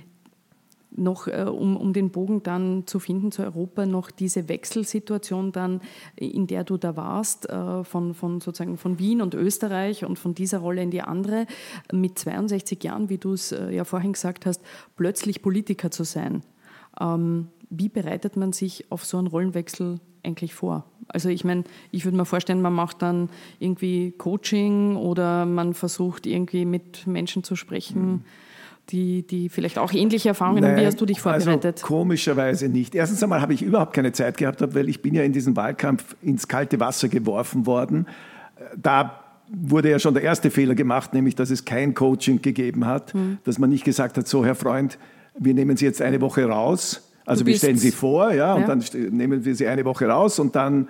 noch, äh, um, um den Bogen dann zu finden zu Europa, noch diese Wechselsituation dann, in der du da warst, äh, von, von sozusagen von Wien und Österreich und von dieser Rolle in die andere, mit 62 Jahren, wie du es äh, ja vorhin gesagt hast, plötzlich Politiker zu sein. Ähm, wie bereitet man sich auf so einen Rollenwechsel eigentlich vor? Also ich meine, ich würde mir vorstellen, man macht dann irgendwie Coaching oder man versucht irgendwie mit Menschen zu sprechen, die, die vielleicht auch ähnliche Erfahrungen haben. Wie hast du dich vorbereitet? Also komischerweise nicht. Erstens einmal habe ich überhaupt keine Zeit gehabt, weil ich bin ja in diesen Wahlkampf ins kalte Wasser geworfen worden. Da wurde ja schon der erste Fehler gemacht, nämlich dass es kein Coaching gegeben hat, Hm. dass man nicht gesagt hat, so Herr Freund, wir nehmen Sie jetzt eine Woche raus. Also wir stellen Sie vor, ja, und Ja. dann st- nehmen wir Sie eine Woche raus und dann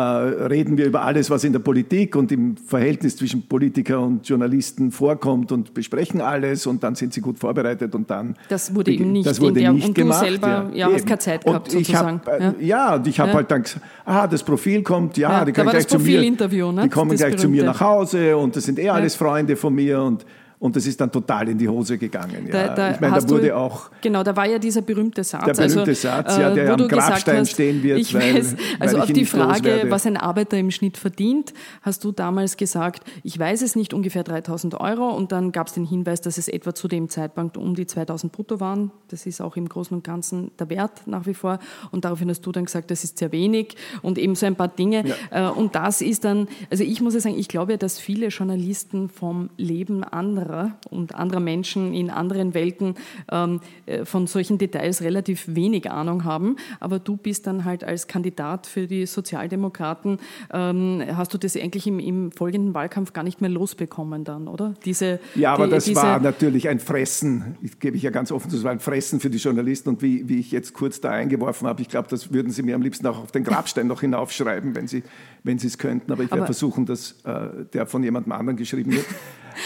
reden wir über alles, was in der Politik und im Verhältnis zwischen Politiker und Journalisten vorkommt und besprechen alles und dann sind sie gut vorbereitet und dann. Das wurde eben nicht das wurde der- nicht und du gemacht, selber, ja, hast eben. keine Zeit gehabt, und sozusagen, Hab, äh, ja. und ich habe Ja. halt dann gesagt, ah, das Profil kommt, ja, Ja, die da können war gleich zu mir. Ne? Die kommen Das gleich zu mir berühmte. nach Hause und das sind eh alles Freunde von mir und und das ist dann total in die Hose gegangen. Ja. Da, da ich meine, da wurde du, auch Genau, da war ja dieser berühmte Satz. Der berühmte also, Satz, ja, der am Grabstein hast, stehen wird, Ich weil- weiß, weil also ich auf die Frage, was ein Arbeiter im Schnitt verdient, hast du damals gesagt, ich weiß es nicht, ungefähr 3000 Euro. Und dann gab es den Hinweis, dass es etwa zu dem Zeitpunkt um die 2000 brutto waren. Das ist auch im Großen und Ganzen der Wert nach wie vor. Und daraufhin hast du dann gesagt, das ist sehr wenig und eben so ein paar Dinge. Äh, Und das ist dann, also ich muss ja sagen, ich glaube ja, dass viele Journalisten vom Leben anderer und anderer Menschen in anderen Welten ähm, äh, von solchen Details relativ wenig Ahnung haben. Aber du bist dann halt als Kandidat für die Sozialdemokraten, ähm, hast du das eigentlich im, im folgenden Wahlkampf gar nicht mehr losbekommen dann, oder? Diese, Ja, aber die- das diese, war natürlich ein Fressen, ich gebe ich ja ganz offen zu, das war ein Fressen für die Journalisten und wie, wie ich jetzt kurz da eingeworfen habe, ich glaube, das würden Sie mir am liebsten auch auf den Grabstein noch hinaufschreiben, wenn Sie wenn Sie es könnten, aber ich werde Aber- versuchen, dass äh, der von jemandem anderen geschrieben wird.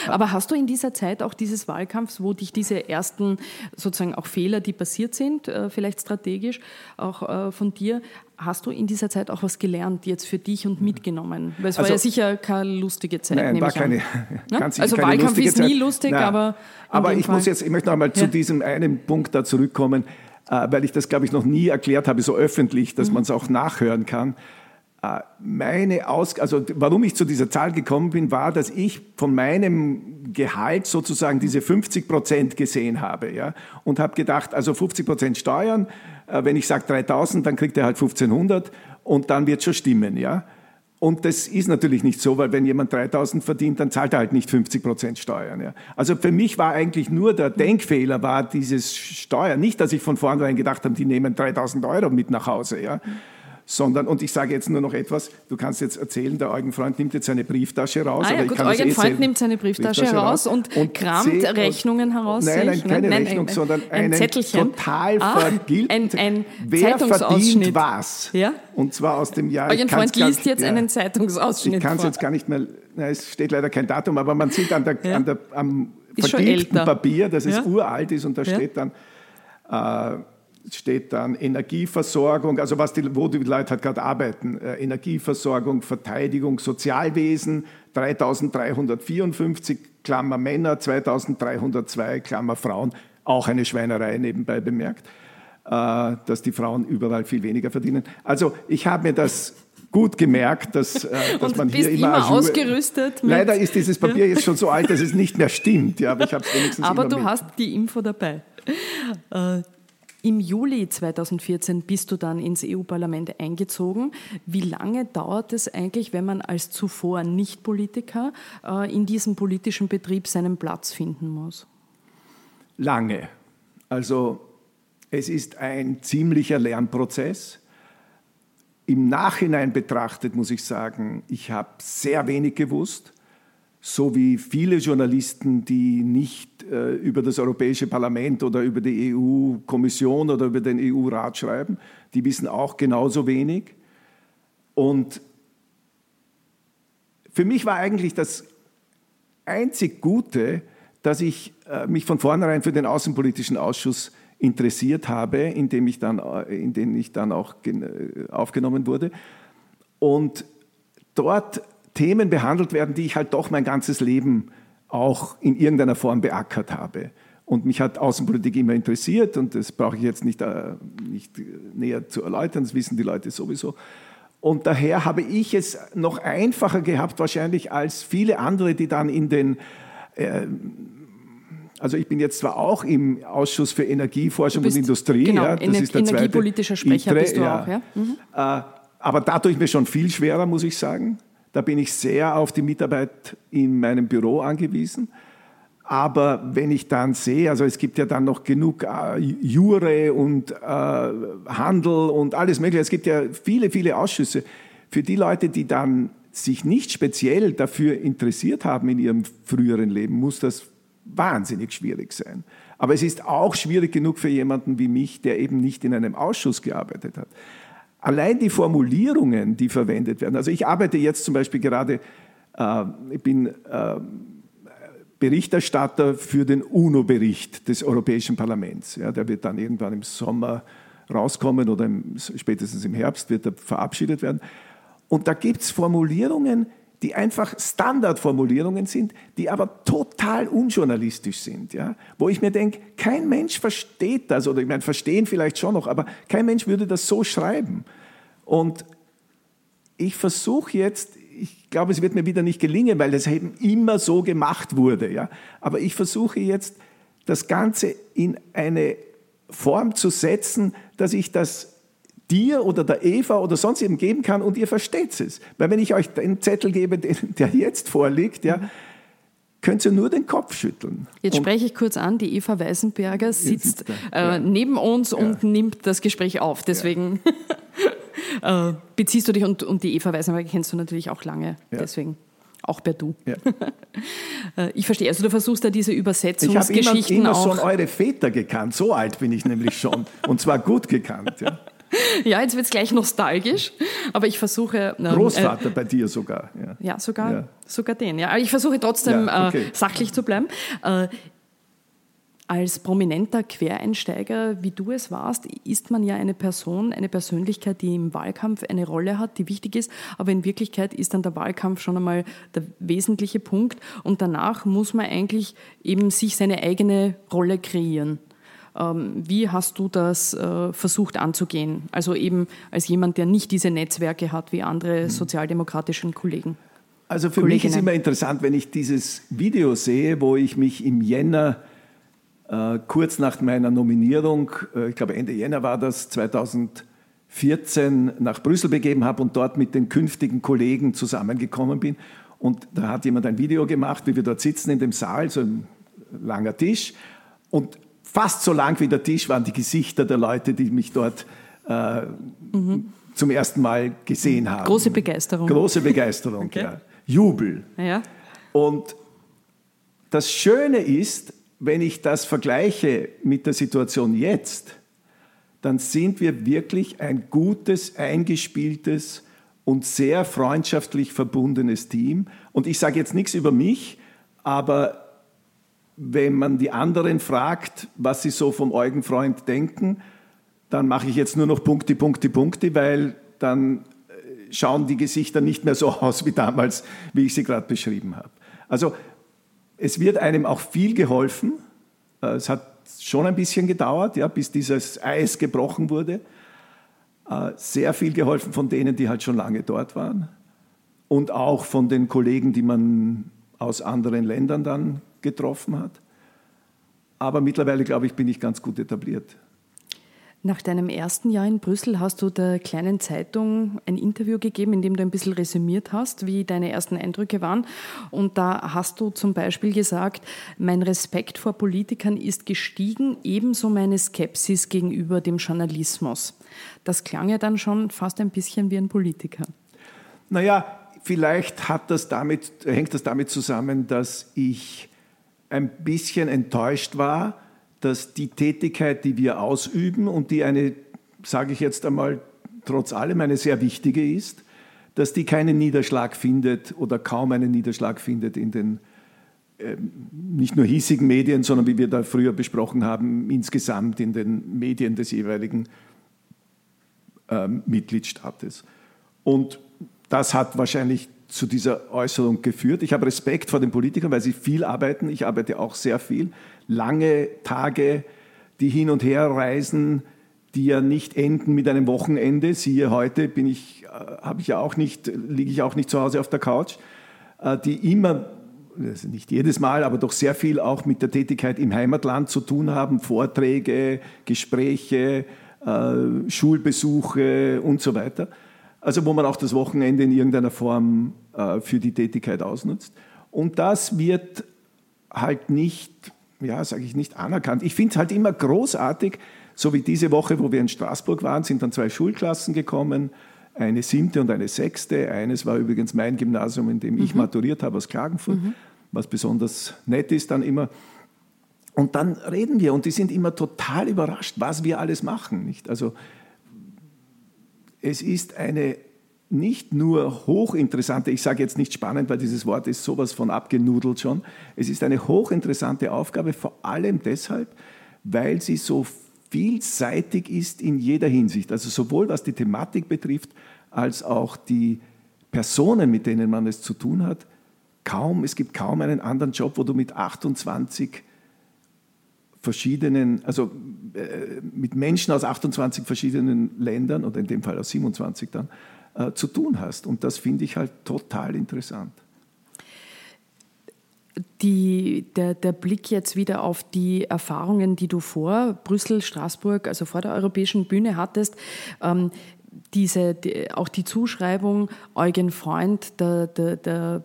Aber hast du in dieser Zeit auch dieses Wahlkampfs, wo dich diese ersten sozusagen auch Fehler, die passiert sind, äh, vielleicht strategisch, auch äh, von dir, hast du in dieser Zeit auch was gelernt, jetzt für dich und mitgenommen? Weil es war Also- ja sicher keine lustige Zeit. Nein, war keine, Ne? ganz sicher Also keine Wahlkampf ist nie Zeit. lustig, Nein. aber Aber ich Fall- muss jetzt, ich möchte noch einmal zu Ja. diesem einen Punkt da zurückkommen, äh, weil ich das, glaube ich, noch nie erklärt habe, so öffentlich, Mhm. dass man es auch nachhören kann. Äh, Meine Aus also warum ich zu dieser Zahl gekommen bin, war, dass ich von meinem Gehalt sozusagen diese 50 Prozent gesehen habe, ja, und habe gedacht, also 50 Prozent Steuern, äh, wenn ich sage 3000, dann kriegt er halt 1500 und dann wird schon stimmen, ja. Und das ist natürlich nicht so, weil wenn jemand 3000 verdient, dann zahlt er halt nicht 50 Prozent Steuern. Ja. Also für mich war eigentlich nur der Denkfehler, war dieses Steuern. Nicht, dass ich von vornherein gedacht habe, die nehmen 3000 Euro mit nach Hause. Ja. Sondern, und ich sage jetzt nur noch etwas, du kannst jetzt erzählen, der Eugenfreund nimmt jetzt seine Brieftasche raus. Ah ja, gut, Eugen eh Freund nimmt seine Brieftasche heraus und kramt seht- Rechnungen heraus, Nein, nein, keine Nein, Rechnung, ein- sondern ein einen Zettelchen. total Ah, vergilbt. ein- ein Wer verdient was? Ja? Und zwar aus dem Jahr... Eugen Freund liest jetzt ja. einen Zeitungsausschnitt Ich kann es jetzt gar nicht mehr, na, es steht leider kein Datum, aber man sieht an der, Ja. an der, am vergilbten. Papier, dass es uralt ist und da steht dann, äh, steht dann Energieversorgung, also was die, wo die Leute halt gerade arbeiten, äh, Energieversorgung, Verteidigung, Sozialwesen, 3354, Klammer Männer, 2302, Klammer Frauen, auch eine Schweinerei nebenbei bemerkt, äh, dass die Frauen überall viel weniger verdienen. Also ich habe mir das gut gemerkt, dass, äh, dass man hier immer, immer ausgerüstet Leider ist dieses Papier jetzt schon so alt, dass es nicht mehr stimmt. Ja, aber ich habe wenigstens Aber du mit. hast die Info dabei. Äh, Im Juli 2014 bist du dann ins EU-Parlament eingezogen. Wie lange dauert es eigentlich, wenn man als zuvor Nicht-Politiker äh, in diesem politischen Betrieb seinen Platz finden muss? lange. Also es ist ein ziemlicher Lernprozess. Im Nachhinein betrachtet muss ich sagen, ich habe sehr wenig gewusst, so wie viele Journalisten, die nicht äh, über das Europäische Parlament oder über die EU-Kommission oder über den EU-Rat schreiben, die wissen auch genauso wenig. Und für mich war eigentlich das einzig Gute, dass ich äh, mich von vornherein für den Außenpolitischen Ausschuss interessiert habe, in dem ich dann, äh, in den ich dann auch gen- aufgenommen wurde. Und dort Themen behandelt werden, die ich halt doch mein ganzes Leben auch in irgendeiner Form beackert habe. Und mich hat Außenpolitik immer interessiert und das brauche ich jetzt nicht, äh, nicht näher zu erläutern, das wissen die Leute sowieso. Und daher habe ich es noch einfacher gehabt wahrscheinlich als viele andere, die dann in den also ich bin jetzt zwar auch im Ausschuss für Energieforschung bist- und Industrie, genau, ja, das ener- ist der zweite. energiepolitischer Sprecher ITRE, bist du auch, ja? Mhm. Äh, aber da tue ich mir schon viel schwerer, muss ich sagen. Da bin ich sehr auf die Mitarbeit in meinem Büro angewiesen. Aber wenn ich dann sehe, also es gibt ja dann noch genug äh, Jure und äh, Handel und alles Mögliche. Es gibt ja viele, viele Ausschüsse. Für die Leute, die dann sich nicht speziell dafür interessiert haben in ihrem früheren Leben, muss das wahnsinnig schwierig sein. Aber es ist auch schwierig genug für jemanden wie mich, der eben nicht in einem Ausschuss gearbeitet hat. Allein die Formulierungen, die verwendet werden. Also ich arbeite jetzt zum Beispiel gerade, äh, ich bin äh, Berichterstatter für den UNO-Bericht des Europäischen Parlaments. Ja, der wird dann irgendwann im Sommer rauskommen oder im, spätestens im Herbst wird er verabschiedet werden. Und da gibt es Formulierungen, die einfach Standardformulierungen sind, die aber total unjournalistisch sind. Ja? Wo ich mir denke, kein Mensch versteht das, oder ich meine, verstehen vielleicht schon noch, aber kein Mensch würde das so schreiben. Und ich versuche jetzt, ich glaube, es wird mir wieder nicht gelingen, weil das eben immer so gemacht wurde. Ja? Aber ich versuche jetzt, das Ganze in eine Form zu setzen, dass ich das dir oder der Eva oder sonst eben geben kann und ihr versteht es. Weil wenn ich euch den Zettel gebe, den, der jetzt vorliegt, ja, könnt ihr nur den Kopf schütteln. Jetzt Und spreche ich kurz an, die Eva Weißenberger sitzt sitzt da, äh, neben uns und nimmt das Gespräch auf. Deswegen äh, beziehst du dich und, und die Eva Weißenberger kennst du natürlich auch lange. Ja. Deswegen auch per Du. Ja. Äh, ich verstehe. Also du versuchst da diese Ich habe immer, Übersetzungsgeschichten immer auch. schon eure Väter gekannt. So alt bin ich nämlich schon. Und zwar gut gekannt. Ja. Ja, jetzt wird es gleich nostalgisch, aber ich versuche. ähm, Großvater bei dir sogar. Ja. Äh, ja, sogar, Ja. sogar den. Ja. Aber ich versuche trotzdem Ja, okay. äh, sachlich zu bleiben. Äh, als prominenter Quereinsteiger, wie du es warst, ist man ja eine Person, eine Persönlichkeit, die im Wahlkampf eine Rolle hat, die wichtig ist. Aber in Wirklichkeit ist dann der Wahlkampf schon einmal der wesentliche Punkt. Und danach muss man eigentlich eben sich seine eigene Rolle kreieren. Ähm, Wie hast du das äh, versucht anzugehen? Also eben als jemand, der nicht diese Netzwerke hat wie andere sozialdemokratischen Kollegen. Also für mich ist immer interessant, wenn ich dieses Video sehe, wo ich mich im Jänner, äh, kurz nach meiner Nominierung, äh, ich glaube Ende Jänner war das, 2014 nach Brüssel begeben habe und dort mit den künftigen Kollegen zusammengekommen bin. Und da hat jemand ein Video gemacht, wie wir dort sitzen in dem Saal, so ein langer Tisch. Und fast so lang wie der Tisch waren die Gesichter der Leute, die mich dort äh, zum ersten Mal gesehen haben. Große Begeisterung. Große Begeisterung, Okay. ja. Jubel. Ja. Und das Schöne ist, wenn ich das vergleiche mit der Situation jetzt, dann sind wir wirklich ein gutes, eingespieltes und sehr freundschaftlich verbundenes Team. Und ich sage jetzt nichts über mich, aber wenn man die anderen fragt, was sie so vom Eugenfreund denken, dann mache ich jetzt nur noch Punkte, Punkte, Punkte, weil dann äh, schauen die Gesichter nicht mehr so aus wie damals, wie ich sie gerade beschrieben habe. Also es wird einem auch viel geholfen. Äh, Es hat schon ein bisschen gedauert, ja, bis dieses Eis gebrochen wurde. Äh, sehr viel geholfen von denen, die halt schon lange dort waren und auch von den Kollegen, die man aus anderen Ländern dann getroffen hat. Aber mittlerweile, glaube ich, bin ich ganz gut etabliert. Nach deinem ersten Jahr in Brüssel hast du der kleinen Zeitung ein Interview gegeben, in dem du ein bisschen resümiert hast, wie deine ersten Eindrücke waren. Und da hast du zum Beispiel gesagt, mein Respekt vor Politikern ist gestiegen, ebenso meine Skepsis gegenüber dem Journalismus. Das klang ja dann schon fast ein bisschen wie ein Politiker. Naja, vielleicht hat das damit, hängt das damit zusammen, dass ich ein bisschen enttäuscht war, dass die Tätigkeit, die wir ausüben und die eine, sage ich jetzt einmal, trotz allem eine sehr wichtige ist, dass die keinen Niederschlag findet oder kaum einen Niederschlag findet in den äh, nicht nur hiesigen Medien, sondern wie wir da früher besprochen haben, insgesamt in den Medien des jeweiligen äh, Mitgliedstaates. Und das hat wahrscheinlich zu dieser Äußerung geführt. Ich habe Respekt vor den Politikern, weil sie viel arbeiten. Ich arbeite auch sehr viel. Lange Tage, die hin und her reisen, die ja nicht enden mit einem Wochenende. Siehe heute bin ich, äh, habe ich ja auch nicht, liege ich auch nicht zu Hause auf der Couch, äh, die immer also nicht jedes Mal, aber doch sehr viel auch mit der Tätigkeit im Heimatland zu tun haben, Vorträge, Gespräche, äh, Schulbesuche und so weiter. Also wo man auch das Wochenende in irgendeiner Form äh, für die Tätigkeit ausnutzt. Und das wird halt nicht, ja, sage ich nicht anerkannt. Ich finde es halt immer großartig, so wie diese Woche, wo wir in Straßburg waren, sind dann zwei Schulklassen gekommen, eine siebte und eine sechste. Eines war übrigens mein Gymnasium, in dem mhm. ich maturiert habe aus Klagenfurt, mhm. was besonders nett ist dann immer. Und dann reden wir und die sind immer total überrascht, was wir alles machen. Nicht? Also es ist eine nicht nur hochinteressante, ich sage jetzt nicht spannend, weil dieses Wort ist sowas von abgenudelt schon, es ist eine hochinteressante Aufgabe, vor allem deshalb, weil sie so vielseitig ist in jeder Hinsicht, also sowohl was die Thematik betrifft, als auch die Personen, mit denen man es zu tun hat. Kaum, es gibt kaum einen anderen Job, wo du mit 28 verschiedenen, also äh, mit Menschen aus 28 verschiedenen Ländern oder in dem Fall aus 27 dann, äh, zu tun hast. Und das finde ich halt total interessant. Die, der, der, Blick jetzt wieder auf die Erfahrungen, die du vor Brüssel, Straßburg, also vor der europäischen Bühne hattest. Ähm, diese, die, auch die Zuschreibung, Eugen Freund, der, der, der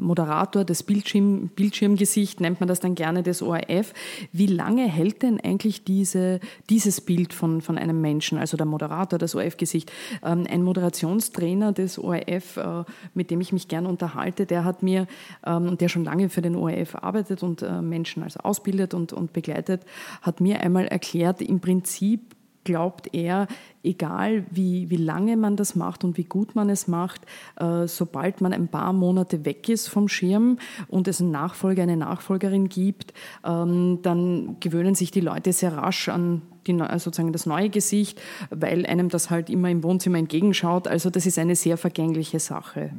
Moderator, das Bildschirm, Bildschirmgesicht, nennt man das dann gerne, des ORF. Wie lange hält denn eigentlich diese, dieses Bild von, von einem Menschen, also der Moderator, das ORF-Gesicht? Ähm, ein Moderationstrainer des ORF, äh, mit dem ich mich gern unterhalte, der hat mir, ähm, der schon lange für den ORF arbeitet und äh, Menschen also ausbildet und, und begleitet, hat mir einmal erklärt, im Prinzip glaubt er, egal wie, wie lange man das macht und wie gut man es macht, äh, sobald man ein paar Monate weg ist vom Schirm und es einen Nachfolger, eine Nachfolgerin gibt, ähm, dann gewöhnen sich die Leute sehr rasch an die, sozusagen das neue Gesicht, weil einem das halt immer im Wohnzimmer entgegenschaut. Also das ist eine sehr vergängliche Sache.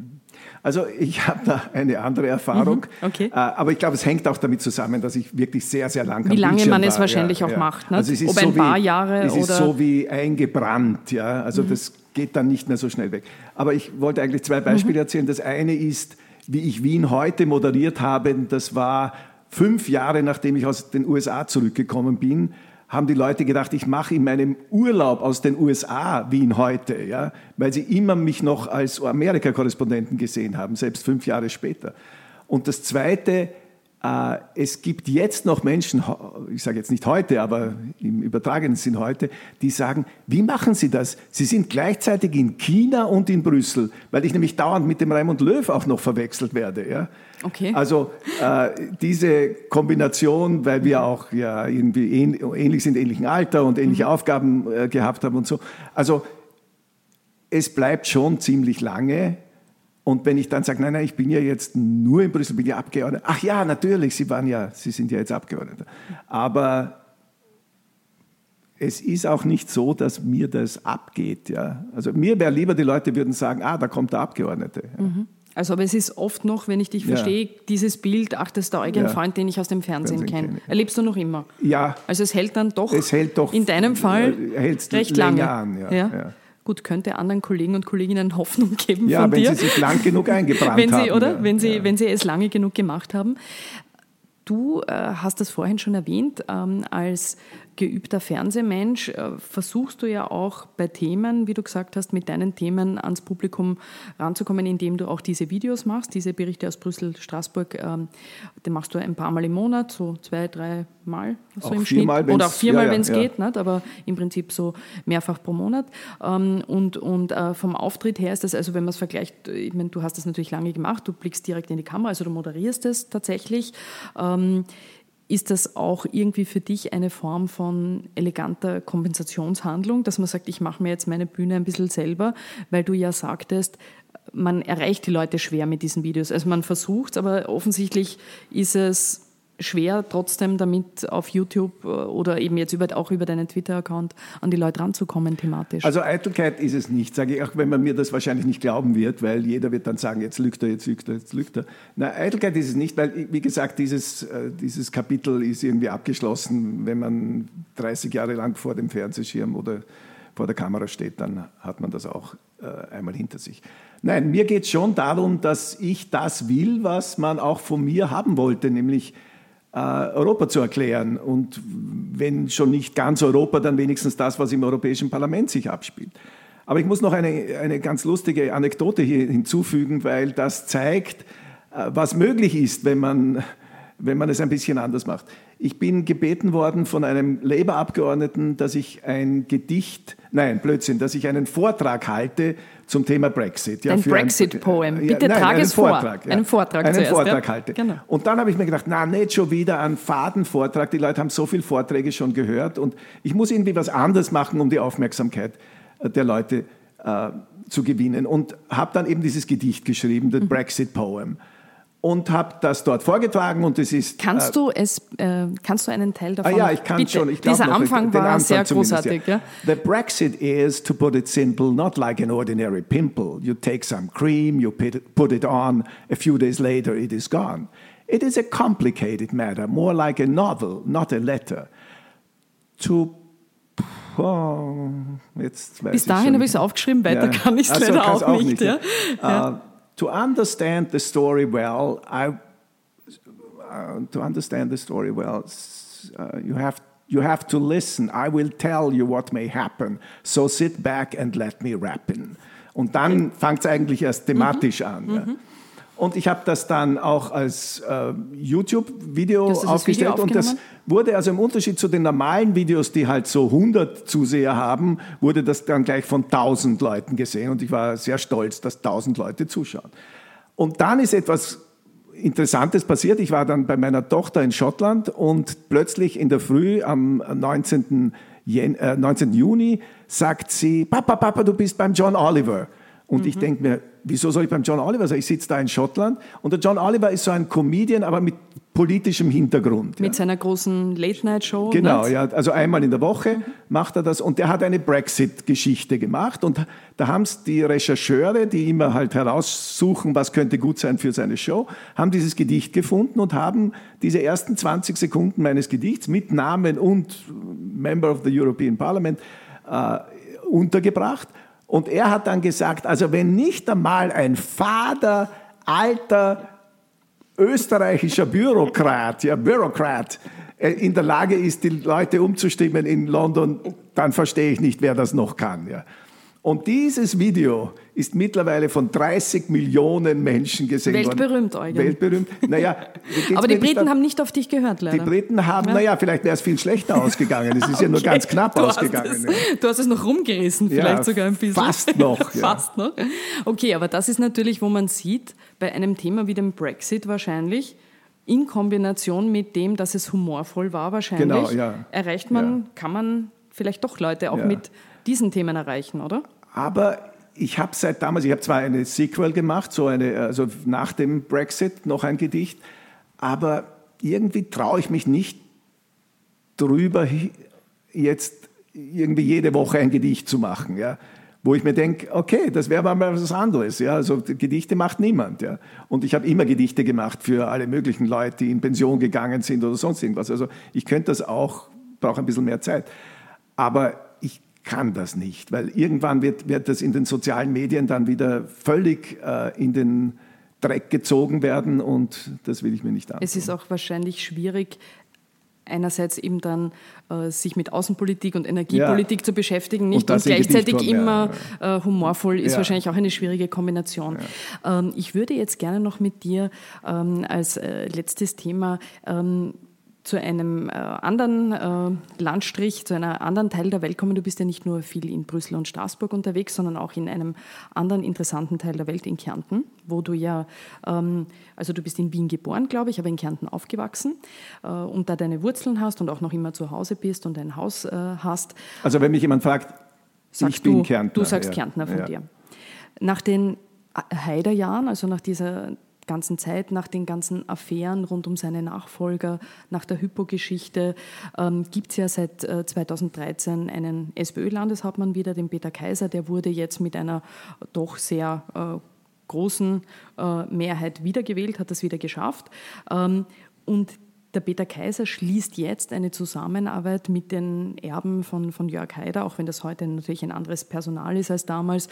Also ich habe da eine andere Erfahrung, mhm, okay. Äh, aber ich glaube, es hängt auch damit zusammen, dass ich wirklich sehr, sehr lang Wie lange man es wahrscheinlich ja, auch ja. macht, ne? also es ist ob so ein paar wie, Jahre es oder... ist so wie eingebrannt, ja, also mhm. das geht dann nicht mehr so schnell weg. Aber ich wollte eigentlich zwei Beispiele mhm. erzählen. Das eine ist, wie ich Wien heute moderiert habe, das war fünf Jahre, nachdem ich aus den USA zurückgekommen bin, haben die Leute gedacht, ich mache in meinem Urlaub aus den USA Wien heute, ja, weil sie immer mich noch als Amerika-Korrespondenten gesehen haben, selbst fünf Jahre später. Und das Zweite, es gibt jetzt noch Menschen, ich sage jetzt nicht heute, aber im übertragenen Sinn heute, die sagen, wie machen Sie das? Sie sind gleichzeitig in China und in Brüssel, weil ich nämlich dauernd mit dem Raimund Löw auch noch verwechselt werde. Ja? Okay. Also äh, diese Kombination, weil wir auch ja irgendwie ähnlich sind, ähnlichen Alter und ähnliche mhm. Aufgaben äh, gehabt haben und so. Also es bleibt schon ziemlich lange und wenn ich dann sage, nein, nein, ich bin ja jetzt nur in Brüssel, bin ja Abgeordneter. Ach ja, natürlich, Sie waren ja, Sie sind ja jetzt Abgeordneter. Aber es ist auch nicht so, dass mir das abgeht. Ja. Also mir wäre lieber, die Leute würden sagen, ah, da kommt der Abgeordnete. Mhm. Also, aber es ist oft noch, wenn ich dich verstehe, ja. dieses Bild, ach, das ist der Eugen ja. Freund, den ich aus dem Fernsehen, Fernsehen kenne. Erlebst du noch immer? Ja. Also es hält dann doch, es hält doch in deinem Fall recht lange. An, ja. Gut, könnte anderen Kollegen und Kolleginnen Hoffnung geben ja, von wenn dir. sie sich lang genug eingebrannt wenn sie, haben. Oder? Ja, wenn, sie, ja. wenn sie es lange genug gemacht haben. Du äh, hast das vorhin schon erwähnt, ähm, als geübter Fernsehmensch äh, versuchst du ja auch bei Themen, wie du gesagt hast, mit deinen Themen ans Publikum ranzukommen, indem du auch diese Videos machst, diese Berichte aus Brüssel, Straßburg, ähm, die machst du ein paar Mal im Monat, so zwei, drei Mal so Auch im viermal, Schnitt. Oder auch viermal, ja, wenn es ja. geht, nicht? aber im Prinzip so mehrfach pro Monat. Ähm, und und äh, vom Auftritt her ist das, also wenn man es vergleicht, ich meine, du hast das natürlich lange gemacht, du blickst direkt in die Kamera, also du moderierst es tatsächlich. Ähm, ist das auch irgendwie für dich eine Form von eleganter Kompensationshandlung, dass man sagt, ich mache mir jetzt meine Bühne ein bisschen selber, weil du ja sagtest, man erreicht die Leute schwer mit diesen Videos. Also man versucht aber offensichtlich ist es schwer, trotzdem damit auf YouTube äh, oder eben jetzt über, auch über deinen Twitter-Account an die Leute ranzukommen thematisch. Also Eitelkeit ist es nicht, sage ich, auch wenn man mir das wahrscheinlich nicht glauben wird, weil jeder wird dann sagen, jetzt lügt er, jetzt lügt er, jetzt lügt er. Na, Eitelkeit ist es nicht, weil, wie gesagt, dieses, äh, dieses Kapitel ist irgendwie abgeschlossen, wenn man 30 Jahre lang vor dem Fernsehschirm oder vor der Kamera steht, dann hat man das auch äh, einmal hinter sich. Nein, mir geht es schon darum, dass ich das will, was man auch von mir haben wollte, nämlich Europa zu erklären. Und wenn schon nicht ganz Europa, dann wenigstens das, was im Europäischen Parlament sich abspielt. Aber ich muss noch eine, eine ganz lustige Anekdote hier hinzufügen, weil das zeigt, äh, was möglich ist, wenn man, wenn man es ein bisschen anders macht. Ich bin gebeten worden von einem Labour-Abgeordneten, dass ich ein Gedicht, nein, Blödsinn, dass ich einen Vortrag halte zum Thema Brexit. Ein für Brexit-Poem. Ja, Bitte nein, trage einen es vor. Vortrag, ja. Einen Vortrag Einen zuerst, Vortrag ja. halte. Genau. Und dann habe ich mir gedacht, na, nicht schon wieder einen Fadenvortrag. Die Leute haben so viele Vorträge schon gehört und ich muss irgendwie was anderes machen, um die Aufmerksamkeit äh, der Leute äh, zu gewinnen. Und habe dann eben dieses Gedicht geschrieben, Mhm. The Brexit Poem. Und habe das dort vorgetragen und es ist... Kannst äh, du es, äh, kannst du einen Teil davon? Ah ja, ich kann Bitte. schon. Ich Dieser noch, Anfang war Anfang sehr großartig. Ja. The Brexit is, to put it simple, not like an ordinary pimple. You take some cream, you put it- on, a few days later it is gone. It is a complicated matter, more like a novel, not a letter. To oh, Bis dahin habe ich es nicht. aufgeschrieben, weiter Ja. kann ich es leider kann's auch, nicht. Ja. Uh, to understand the story well, I uh, to understand the story well, uh, you have you have to listen. I will tell you what may happen. So sit back and let me rappin. Und dann fängt es eigentlich erst thematisch Mhm. an. Ja. Und ich habe das dann auch als äh, YouTube-Video als Video aufgestellt und das wurde also im Unterschied zu den normalen Videos, die halt so 100 Zuseher haben, wurde das dann gleich von 1000 Leuten gesehen und ich war sehr stolz, dass 1000 Leute zuschauen. Und dann ist etwas Interessantes passiert. Ich war dann bei meiner Tochter in Schottland und plötzlich in der Früh am 19. Jan äh, 19. Juni sagt sie, Papa, Papa, du bist beim John Oliver. Und Mhm. ich denke mir, wieso soll ich beim John Oliver sein? Ich sitze da in Schottland und der John Oliver ist so ein Comedian, aber mit politischem Hintergrund. Mit seiner großen Late-Night-Show. Genau, nicht? ja, also einmal in der Woche macht er das und der hat eine Brexit-Geschichte gemacht und da haben es die Rechercheure, die immer halt heraussuchen, was könnte gut sein für seine Show, haben dieses Gedicht gefunden und haben diese ersten 20 Sekunden meines Gedichts mit Namen und Member of the European Parliament äh, untergebracht und er hat dann gesagt, also wenn nicht einmal ein fader, alter, österreichischer Bürokrat, ja, Bürokrat, äh, in der Lage ist, die Leute umzustimmen in London, dann verstehe ich nicht, wer das noch kann. Ja. Und dieses Video ist mittlerweile von 30 Millionen Menschen gesehen worden. Weltberühmt, Eugen. Weltberühmt. Naja, Aber die Briten haben nicht auf dich gehört, Die leider. Briten haben, naja, vielleicht wäre es viel schlechter ausgegangen. Es ist ja nur Okay, ganz knapp du hast ausgegangen. Es, ja. du hast es noch rumgerissen, Ja, vielleicht sogar ein bisschen. fast noch, ja. fast noch. Okay, aber das ist natürlich, wo man sieht, bei einem Thema wie dem Brexit wahrscheinlich, in Kombination mit dem, dass es humorvoll war wahrscheinlich, Genau, ja. erreicht man, kann man vielleicht doch Leute auch Ja. mit diesen Themen erreichen, oder? Aber ich habe seit damals, ich habe zwar eine Sequel gemacht, so eine, also nach dem Brexit noch ein Gedicht, aber irgendwie traue ich mich nicht drüber, jetzt irgendwie jede Woche ein Gedicht zu machen, ja. Wo ich mir denke, okay, das wäre mal was anderes. Ja? Also Gedichte macht niemand. Ja? Und ich habe immer Gedichte gemacht für alle möglichen Leute, die in Pension gegangen sind oder sonst irgendwas. Also ich könnte das auch, brauche ein bisschen mehr Zeit. Aber kann das nicht, weil irgendwann wird, wird das in den sozialen Medien dann wieder völlig äh, in den Dreck gezogen werden und das will ich mir nicht antun. Es ist auch wahrscheinlich schwierig, einerseits eben dann äh, sich mit Außenpolitik und Energiepolitik ja. zu beschäftigen, nicht und, und gleichzeitig immer äh, humorvoll ist ja. wahrscheinlich auch eine schwierige Kombination. Ja. Ähm, ich würde jetzt gerne noch mit dir ähm, als äh, letztes Thema ähm, zu einem äh, anderen äh, Landstrich, zu einer anderen Teil der Welt kommen. Du bist ja nicht nur viel in Brüssel und Straßburg unterwegs, sondern auch in einem anderen interessanten Teil der Welt, in Kärnten, wo du ja, ähm, also du bist in Wien geboren, glaube ich, aber in Kärnten aufgewachsen äh, und da deine Wurzeln hast und auch noch immer zu Hause bist und ein Haus äh, hast. Also wenn mich jemand fragt, sagst ich bin du, Kärntner. Du sagst ja. Kärntner von ja. dir. Nach den Haiderjahren, also nach dieser ganzen Zeit, nach den ganzen Affären rund um seine Nachfolger, nach der Hypo-Geschichte, ähm, gibt es ja seit äh, 2013 einen SPÖ-Landeshauptmann wieder, den Peter Kaiser, der wurde jetzt mit einer doch sehr äh, großen äh, Mehrheit wiedergewählt, hat das wieder geschafft. Ähm, und der Peter Kaiser schließt jetzt eine Zusammenarbeit mit den Erben von, von Jörg Haider, auch wenn das heute natürlich ein anderes Personal ist als damals,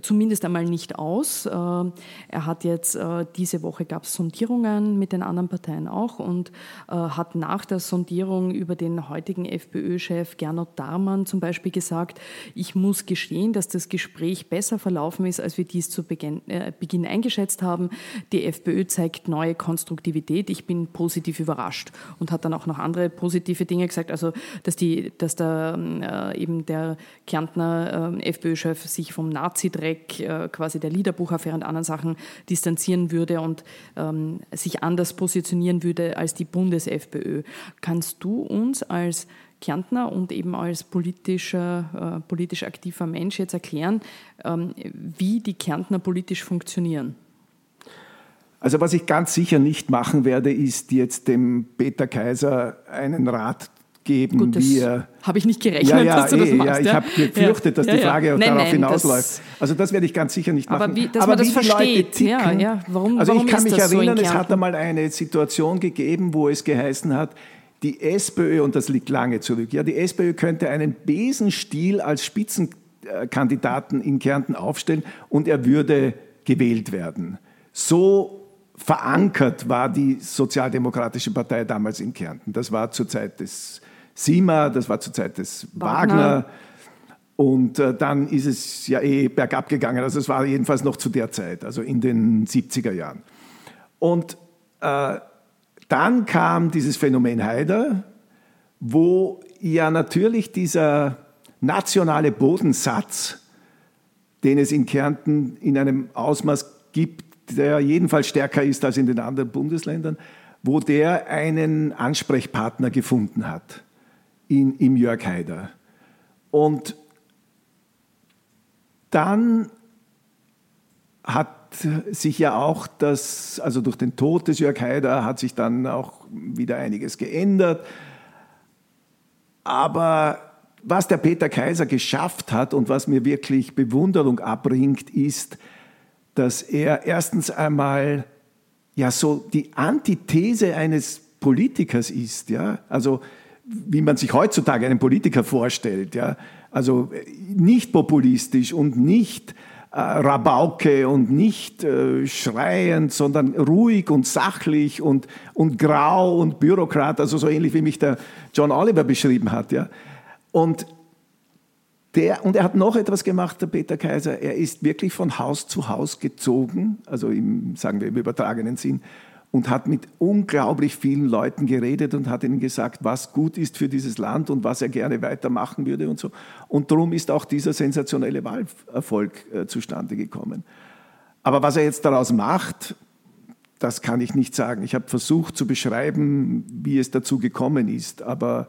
zumindest einmal nicht aus. Äh, er hat jetzt, äh, diese Woche gab es Sondierungen mit den anderen Parteien auch und äh, hat nach der Sondierung über den heutigen FPÖ-Chef Gernot Darmann zum Beispiel gesagt, ich muss gestehen, dass das Gespräch besser verlaufen ist, als wir dies zu Beginn, Beginn eingeschätzt haben. Die FPÖ zeigt neue Konstruktivität. Ich bin positiv überrascht überrascht und hat dann auch noch andere positive Dinge gesagt, also dass, die, dass der, äh, eben der Kärntner äh, FPÖ-Chef sich vom Nazi-Dreck, äh, quasi der Liederbuchaffäre und anderen Sachen distanzieren würde und ähm, sich anders positionieren würde als die Bundes-FPÖ. Kannst du uns als Kärntner und eben als politischer, äh, politisch aktiver Mensch jetzt erklären, ähm, wie die Kärntner politisch funktionieren? Also was ich ganz sicher nicht machen werde, ist jetzt dem Peter Kaiser einen Rat geben, Gut, wie er... Habe ich nicht gerechnet, ja, ja, dass du das eh, machst. Ja, ich habe gefürchtet, dass die Frage nein, darauf nein, hinausläuft. Also das werde ich ganz sicher nicht machen. Aber wie, dass Aber man das versteht. Ticken, ja, ja. Warum, also warum ich kann mich erinnern, so es hat einmal eine Situation gegeben, wo es geheißen hat, die SPÖ, und das liegt lange zurück, ja, die SPÖ könnte einen Besenstiel als Spitzenkandidaten in Kärnten aufstellen und er würde gewählt werden. So verankert war die Sozialdemokratische Partei damals in Kärnten. Das war zur Zeit des Sima, das war zur Zeit des Wagner. Wagner. Und äh, dann ist es ja eh bergab gegangen. Also es war jedenfalls noch zu der Zeit, also in den 70er Jahren. Und äh, dann kam dieses Phänomen Haider, wo ja natürlich dieser nationale Bodensatz, den es in Kärnten in einem Ausmaß gibt, der jedenfalls stärker ist als in den anderen Bundesländern, wo der einen Ansprechpartner gefunden hat in, im Jörg Haider. Und dann hat sich ja auch das, also durch den Tod des Jörg Haider hat sich dann auch wieder einiges geändert. Aber was der Peter Kaiser geschafft hat und was mir wirklich Bewunderung abbringt, ist, dass er erstens einmal ja so die Antithese eines Politikers ist, ja, also wie man sich heutzutage einen Politiker vorstellt, ja, also nicht populistisch und nicht äh, Rabauke und nicht äh, schreiend, sondern ruhig und sachlich und, und grau und Bürokrat, also so ähnlich wie mich der John Oliver beschrieben hat, ja. Und der, und er hat noch etwas gemacht, der Peter Kaiser. Er ist wirklich von Haus zu Haus gezogen, also im, sagen wir im übertragenen Sinn, und hat mit unglaublich vielen Leuten geredet und hat ihnen gesagt, was gut ist für dieses Land und was er gerne weitermachen würde und so. Und darum ist auch dieser sensationelle Wahlerfolg äh, zustande gekommen. Aber was er jetzt daraus macht, das kann ich nicht sagen. Ich habe versucht zu beschreiben, wie es dazu gekommen ist, aber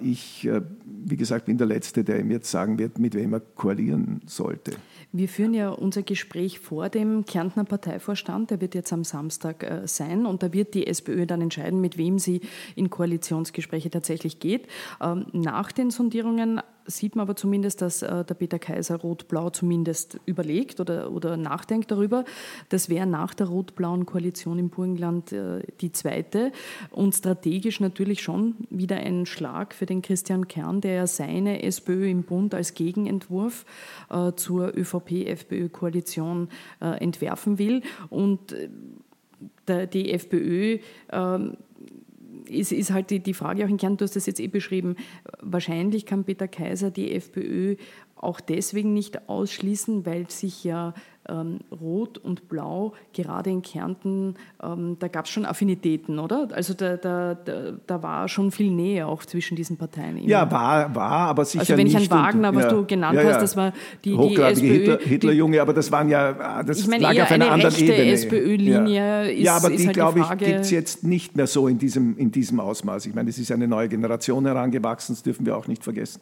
ich, äh, wie gesagt, bin der Letzte, der ihm jetzt sagen wird, mit wem er koalieren sollte. Wir führen ja unser Gespräch vor dem Kärntner Parteivorstand, der wird jetzt am Samstag äh, sein und da wird die SPÖ dann entscheiden, mit wem sie in Koalitionsgespräche tatsächlich geht. Ähm, nach den Sondierungen sieht man aber zumindest, dass äh, der Peter Kaiser Rot-Blau zumindest überlegt oder, oder nachdenkt darüber. Das wäre nach der rot-blauen Koalition im Burgenland äh, die zweite und strategisch natürlich schon wieder ein Schlag für den Christian Kern, der ja seine SPÖ im Bund als Gegenentwurf äh, zur ÖVP-FPÖ-Koalition entwerfen will. Und die FPÖ ähm, ist, ist halt die, die Frage auch in Kern, du hast das jetzt eh beschrieben, wahrscheinlich kann Peter Kaiser die FPÖ auch deswegen nicht ausschließen, weil sich ja ähm, Rot und Blau, gerade in Kärnten, ähm, da gab es schon Affinitäten, oder? Also da, da, da, da, war schon viel Nähe auch zwischen diesen Parteien. Immer. Ja, war, war, aber sicher Also wenn nicht ich an Wagner, was ja, du genannt ja, ja. hast, das war die, die SPÖ. Hitler, Hitlerjunge, aber das waren ja, das ich meine, lag auf einer eine anderen Ebene. SPÖ-Linie ja. ist Ja, aber die, halt glaube ich, gibt es jetzt nicht mehr so in diesem, in diesem Ausmaß. Ich meine, es ist eine neue Generation herangewachsen, das dürfen wir auch nicht vergessen.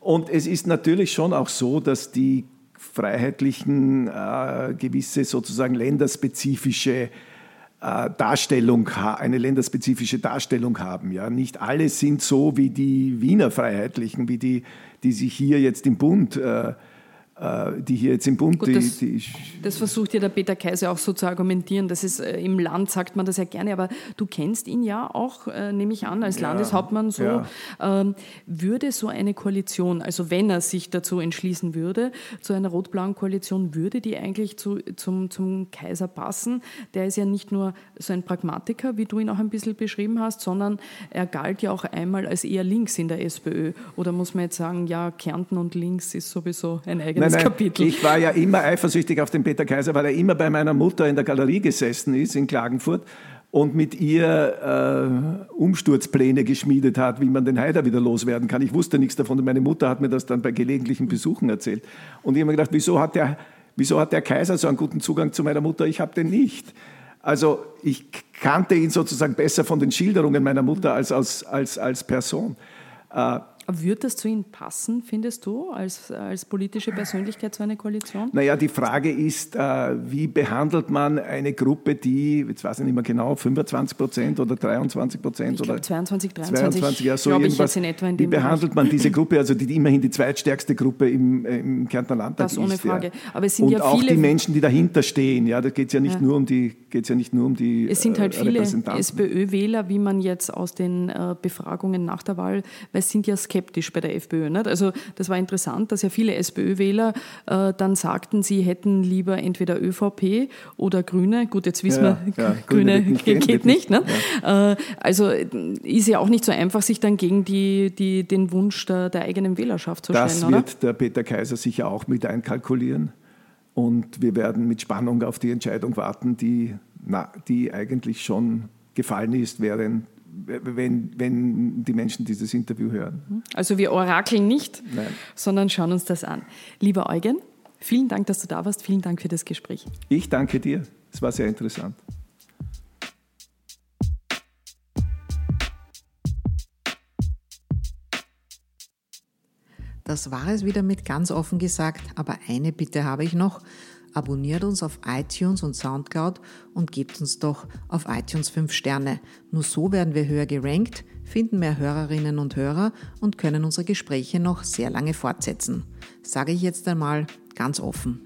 Und es ist natürlich schon auch so, dass die Freiheitlichen äh, gewisse sozusagen länderspezifische äh, Darstellung, eine länderspezifische Darstellung haben. Ja? Nicht alle sind so wie die Wiener Freiheitlichen, wie die, die sich hier jetzt im Bund äh, die hier jetzt im Bund. Gut, die, das, die, das, versucht ja der Peter Kaiser auch so zu argumentieren. Das ist äh, im Land sagt man das ja gerne, aber du kennst ihn ja auch, äh, nehme ich an, als ja, Landeshauptmann so. Ja. Ähm, würde so eine Koalition, also wenn er sich dazu entschließen würde, zu einer rot-blauen Koalition, würde die eigentlich zu, zum, zum Kaiser passen? Der ist ja nicht nur so ein Pragmatiker, wie du ihn auch ein bisschen beschrieben hast, sondern er galt ja auch einmal als eher links in der SPÖ. Oder muss man jetzt sagen, ja, Kärnten und links ist sowieso ein eigenes nein, nein, Kapitel. Ich war ja immer eifersüchtig auf den Peter Kaiser, weil er immer bei meiner Mutter in der Galerie gesessen ist in Klagenfurt und mit ihr äh, Umsturzpläne geschmiedet hat, wie man den Haider wieder loswerden kann. Ich wusste nichts davon und meine Mutter hat mir das dann bei gelegentlichen Besuchen erzählt. Und ich habe mir gedacht, wieso hat, der, wieso hat der Kaiser so einen guten Zugang zu meiner Mutter? Ich habe den nicht. Also ich kannte ihn sozusagen besser von den Schilderungen meiner Mutter als als, als, als Person. Äh, wird das zu Ihnen passen, findest du, als, als politische Persönlichkeit so eine Koalition? Naja, die Frage ist, äh, wie behandelt man eine Gruppe, die, jetzt weiß ich nicht mehr genau, 25 Prozent oder 23 Prozent oder 22, 23, 22, ja, so irgendwas. in etwa in wie behandelt man diese Gruppe, also die, die immerhin die zweitstärkste Gruppe im, im Kärntner Landtag das ist? Das ohne Frage. Ja. Aber es sind Und ja auch die Menschen, die dahinter stehen, ja, da geht es ja nicht ja. nur um die, geht's ja nicht nur um die Es sind halt äh, viele SPÖ-Wähler, wie man jetzt aus den äh, Befragungen nach der Wahl, weil es sind ja skeptisch bei der FPÖ. Nicht? Also das war interessant, dass ja viele SPÖ-Wähler äh, dann sagten, sie hätten lieber entweder ÖVP oder Grüne. Gut, jetzt wissen ja, wir, ja, Grüne, Grüne geht, geht nicht. Ne? Ja. Äh, also ist ja auch nicht so einfach, sich dann gegen die, die, den Wunsch der, der eigenen Wählerschaft zu das stellen. Das wird der Peter Kaiser sicher auch mit einkalkulieren. Und wir werden mit Spannung auf die Entscheidung warten, die, na, die eigentlich schon gefallen ist, während wenn, wenn die Menschen dieses Interview hören. Also wir orakeln nicht, Nein. sondern schauen uns das an. Lieber Eugen, vielen Dank, dass du da warst. Vielen Dank für das Gespräch. Ich danke dir. Es war sehr interessant. Das war es wieder mit ganz offen gesagt, aber eine Bitte habe ich noch. Abonniert uns auf iTunes und Soundcloud und gebt uns doch auf iTunes 5 Sterne. Nur so werden wir höher gerankt, finden mehr Hörerinnen und Hörer und können unsere Gespräche noch sehr lange fortsetzen. Sage ich jetzt einmal ganz offen.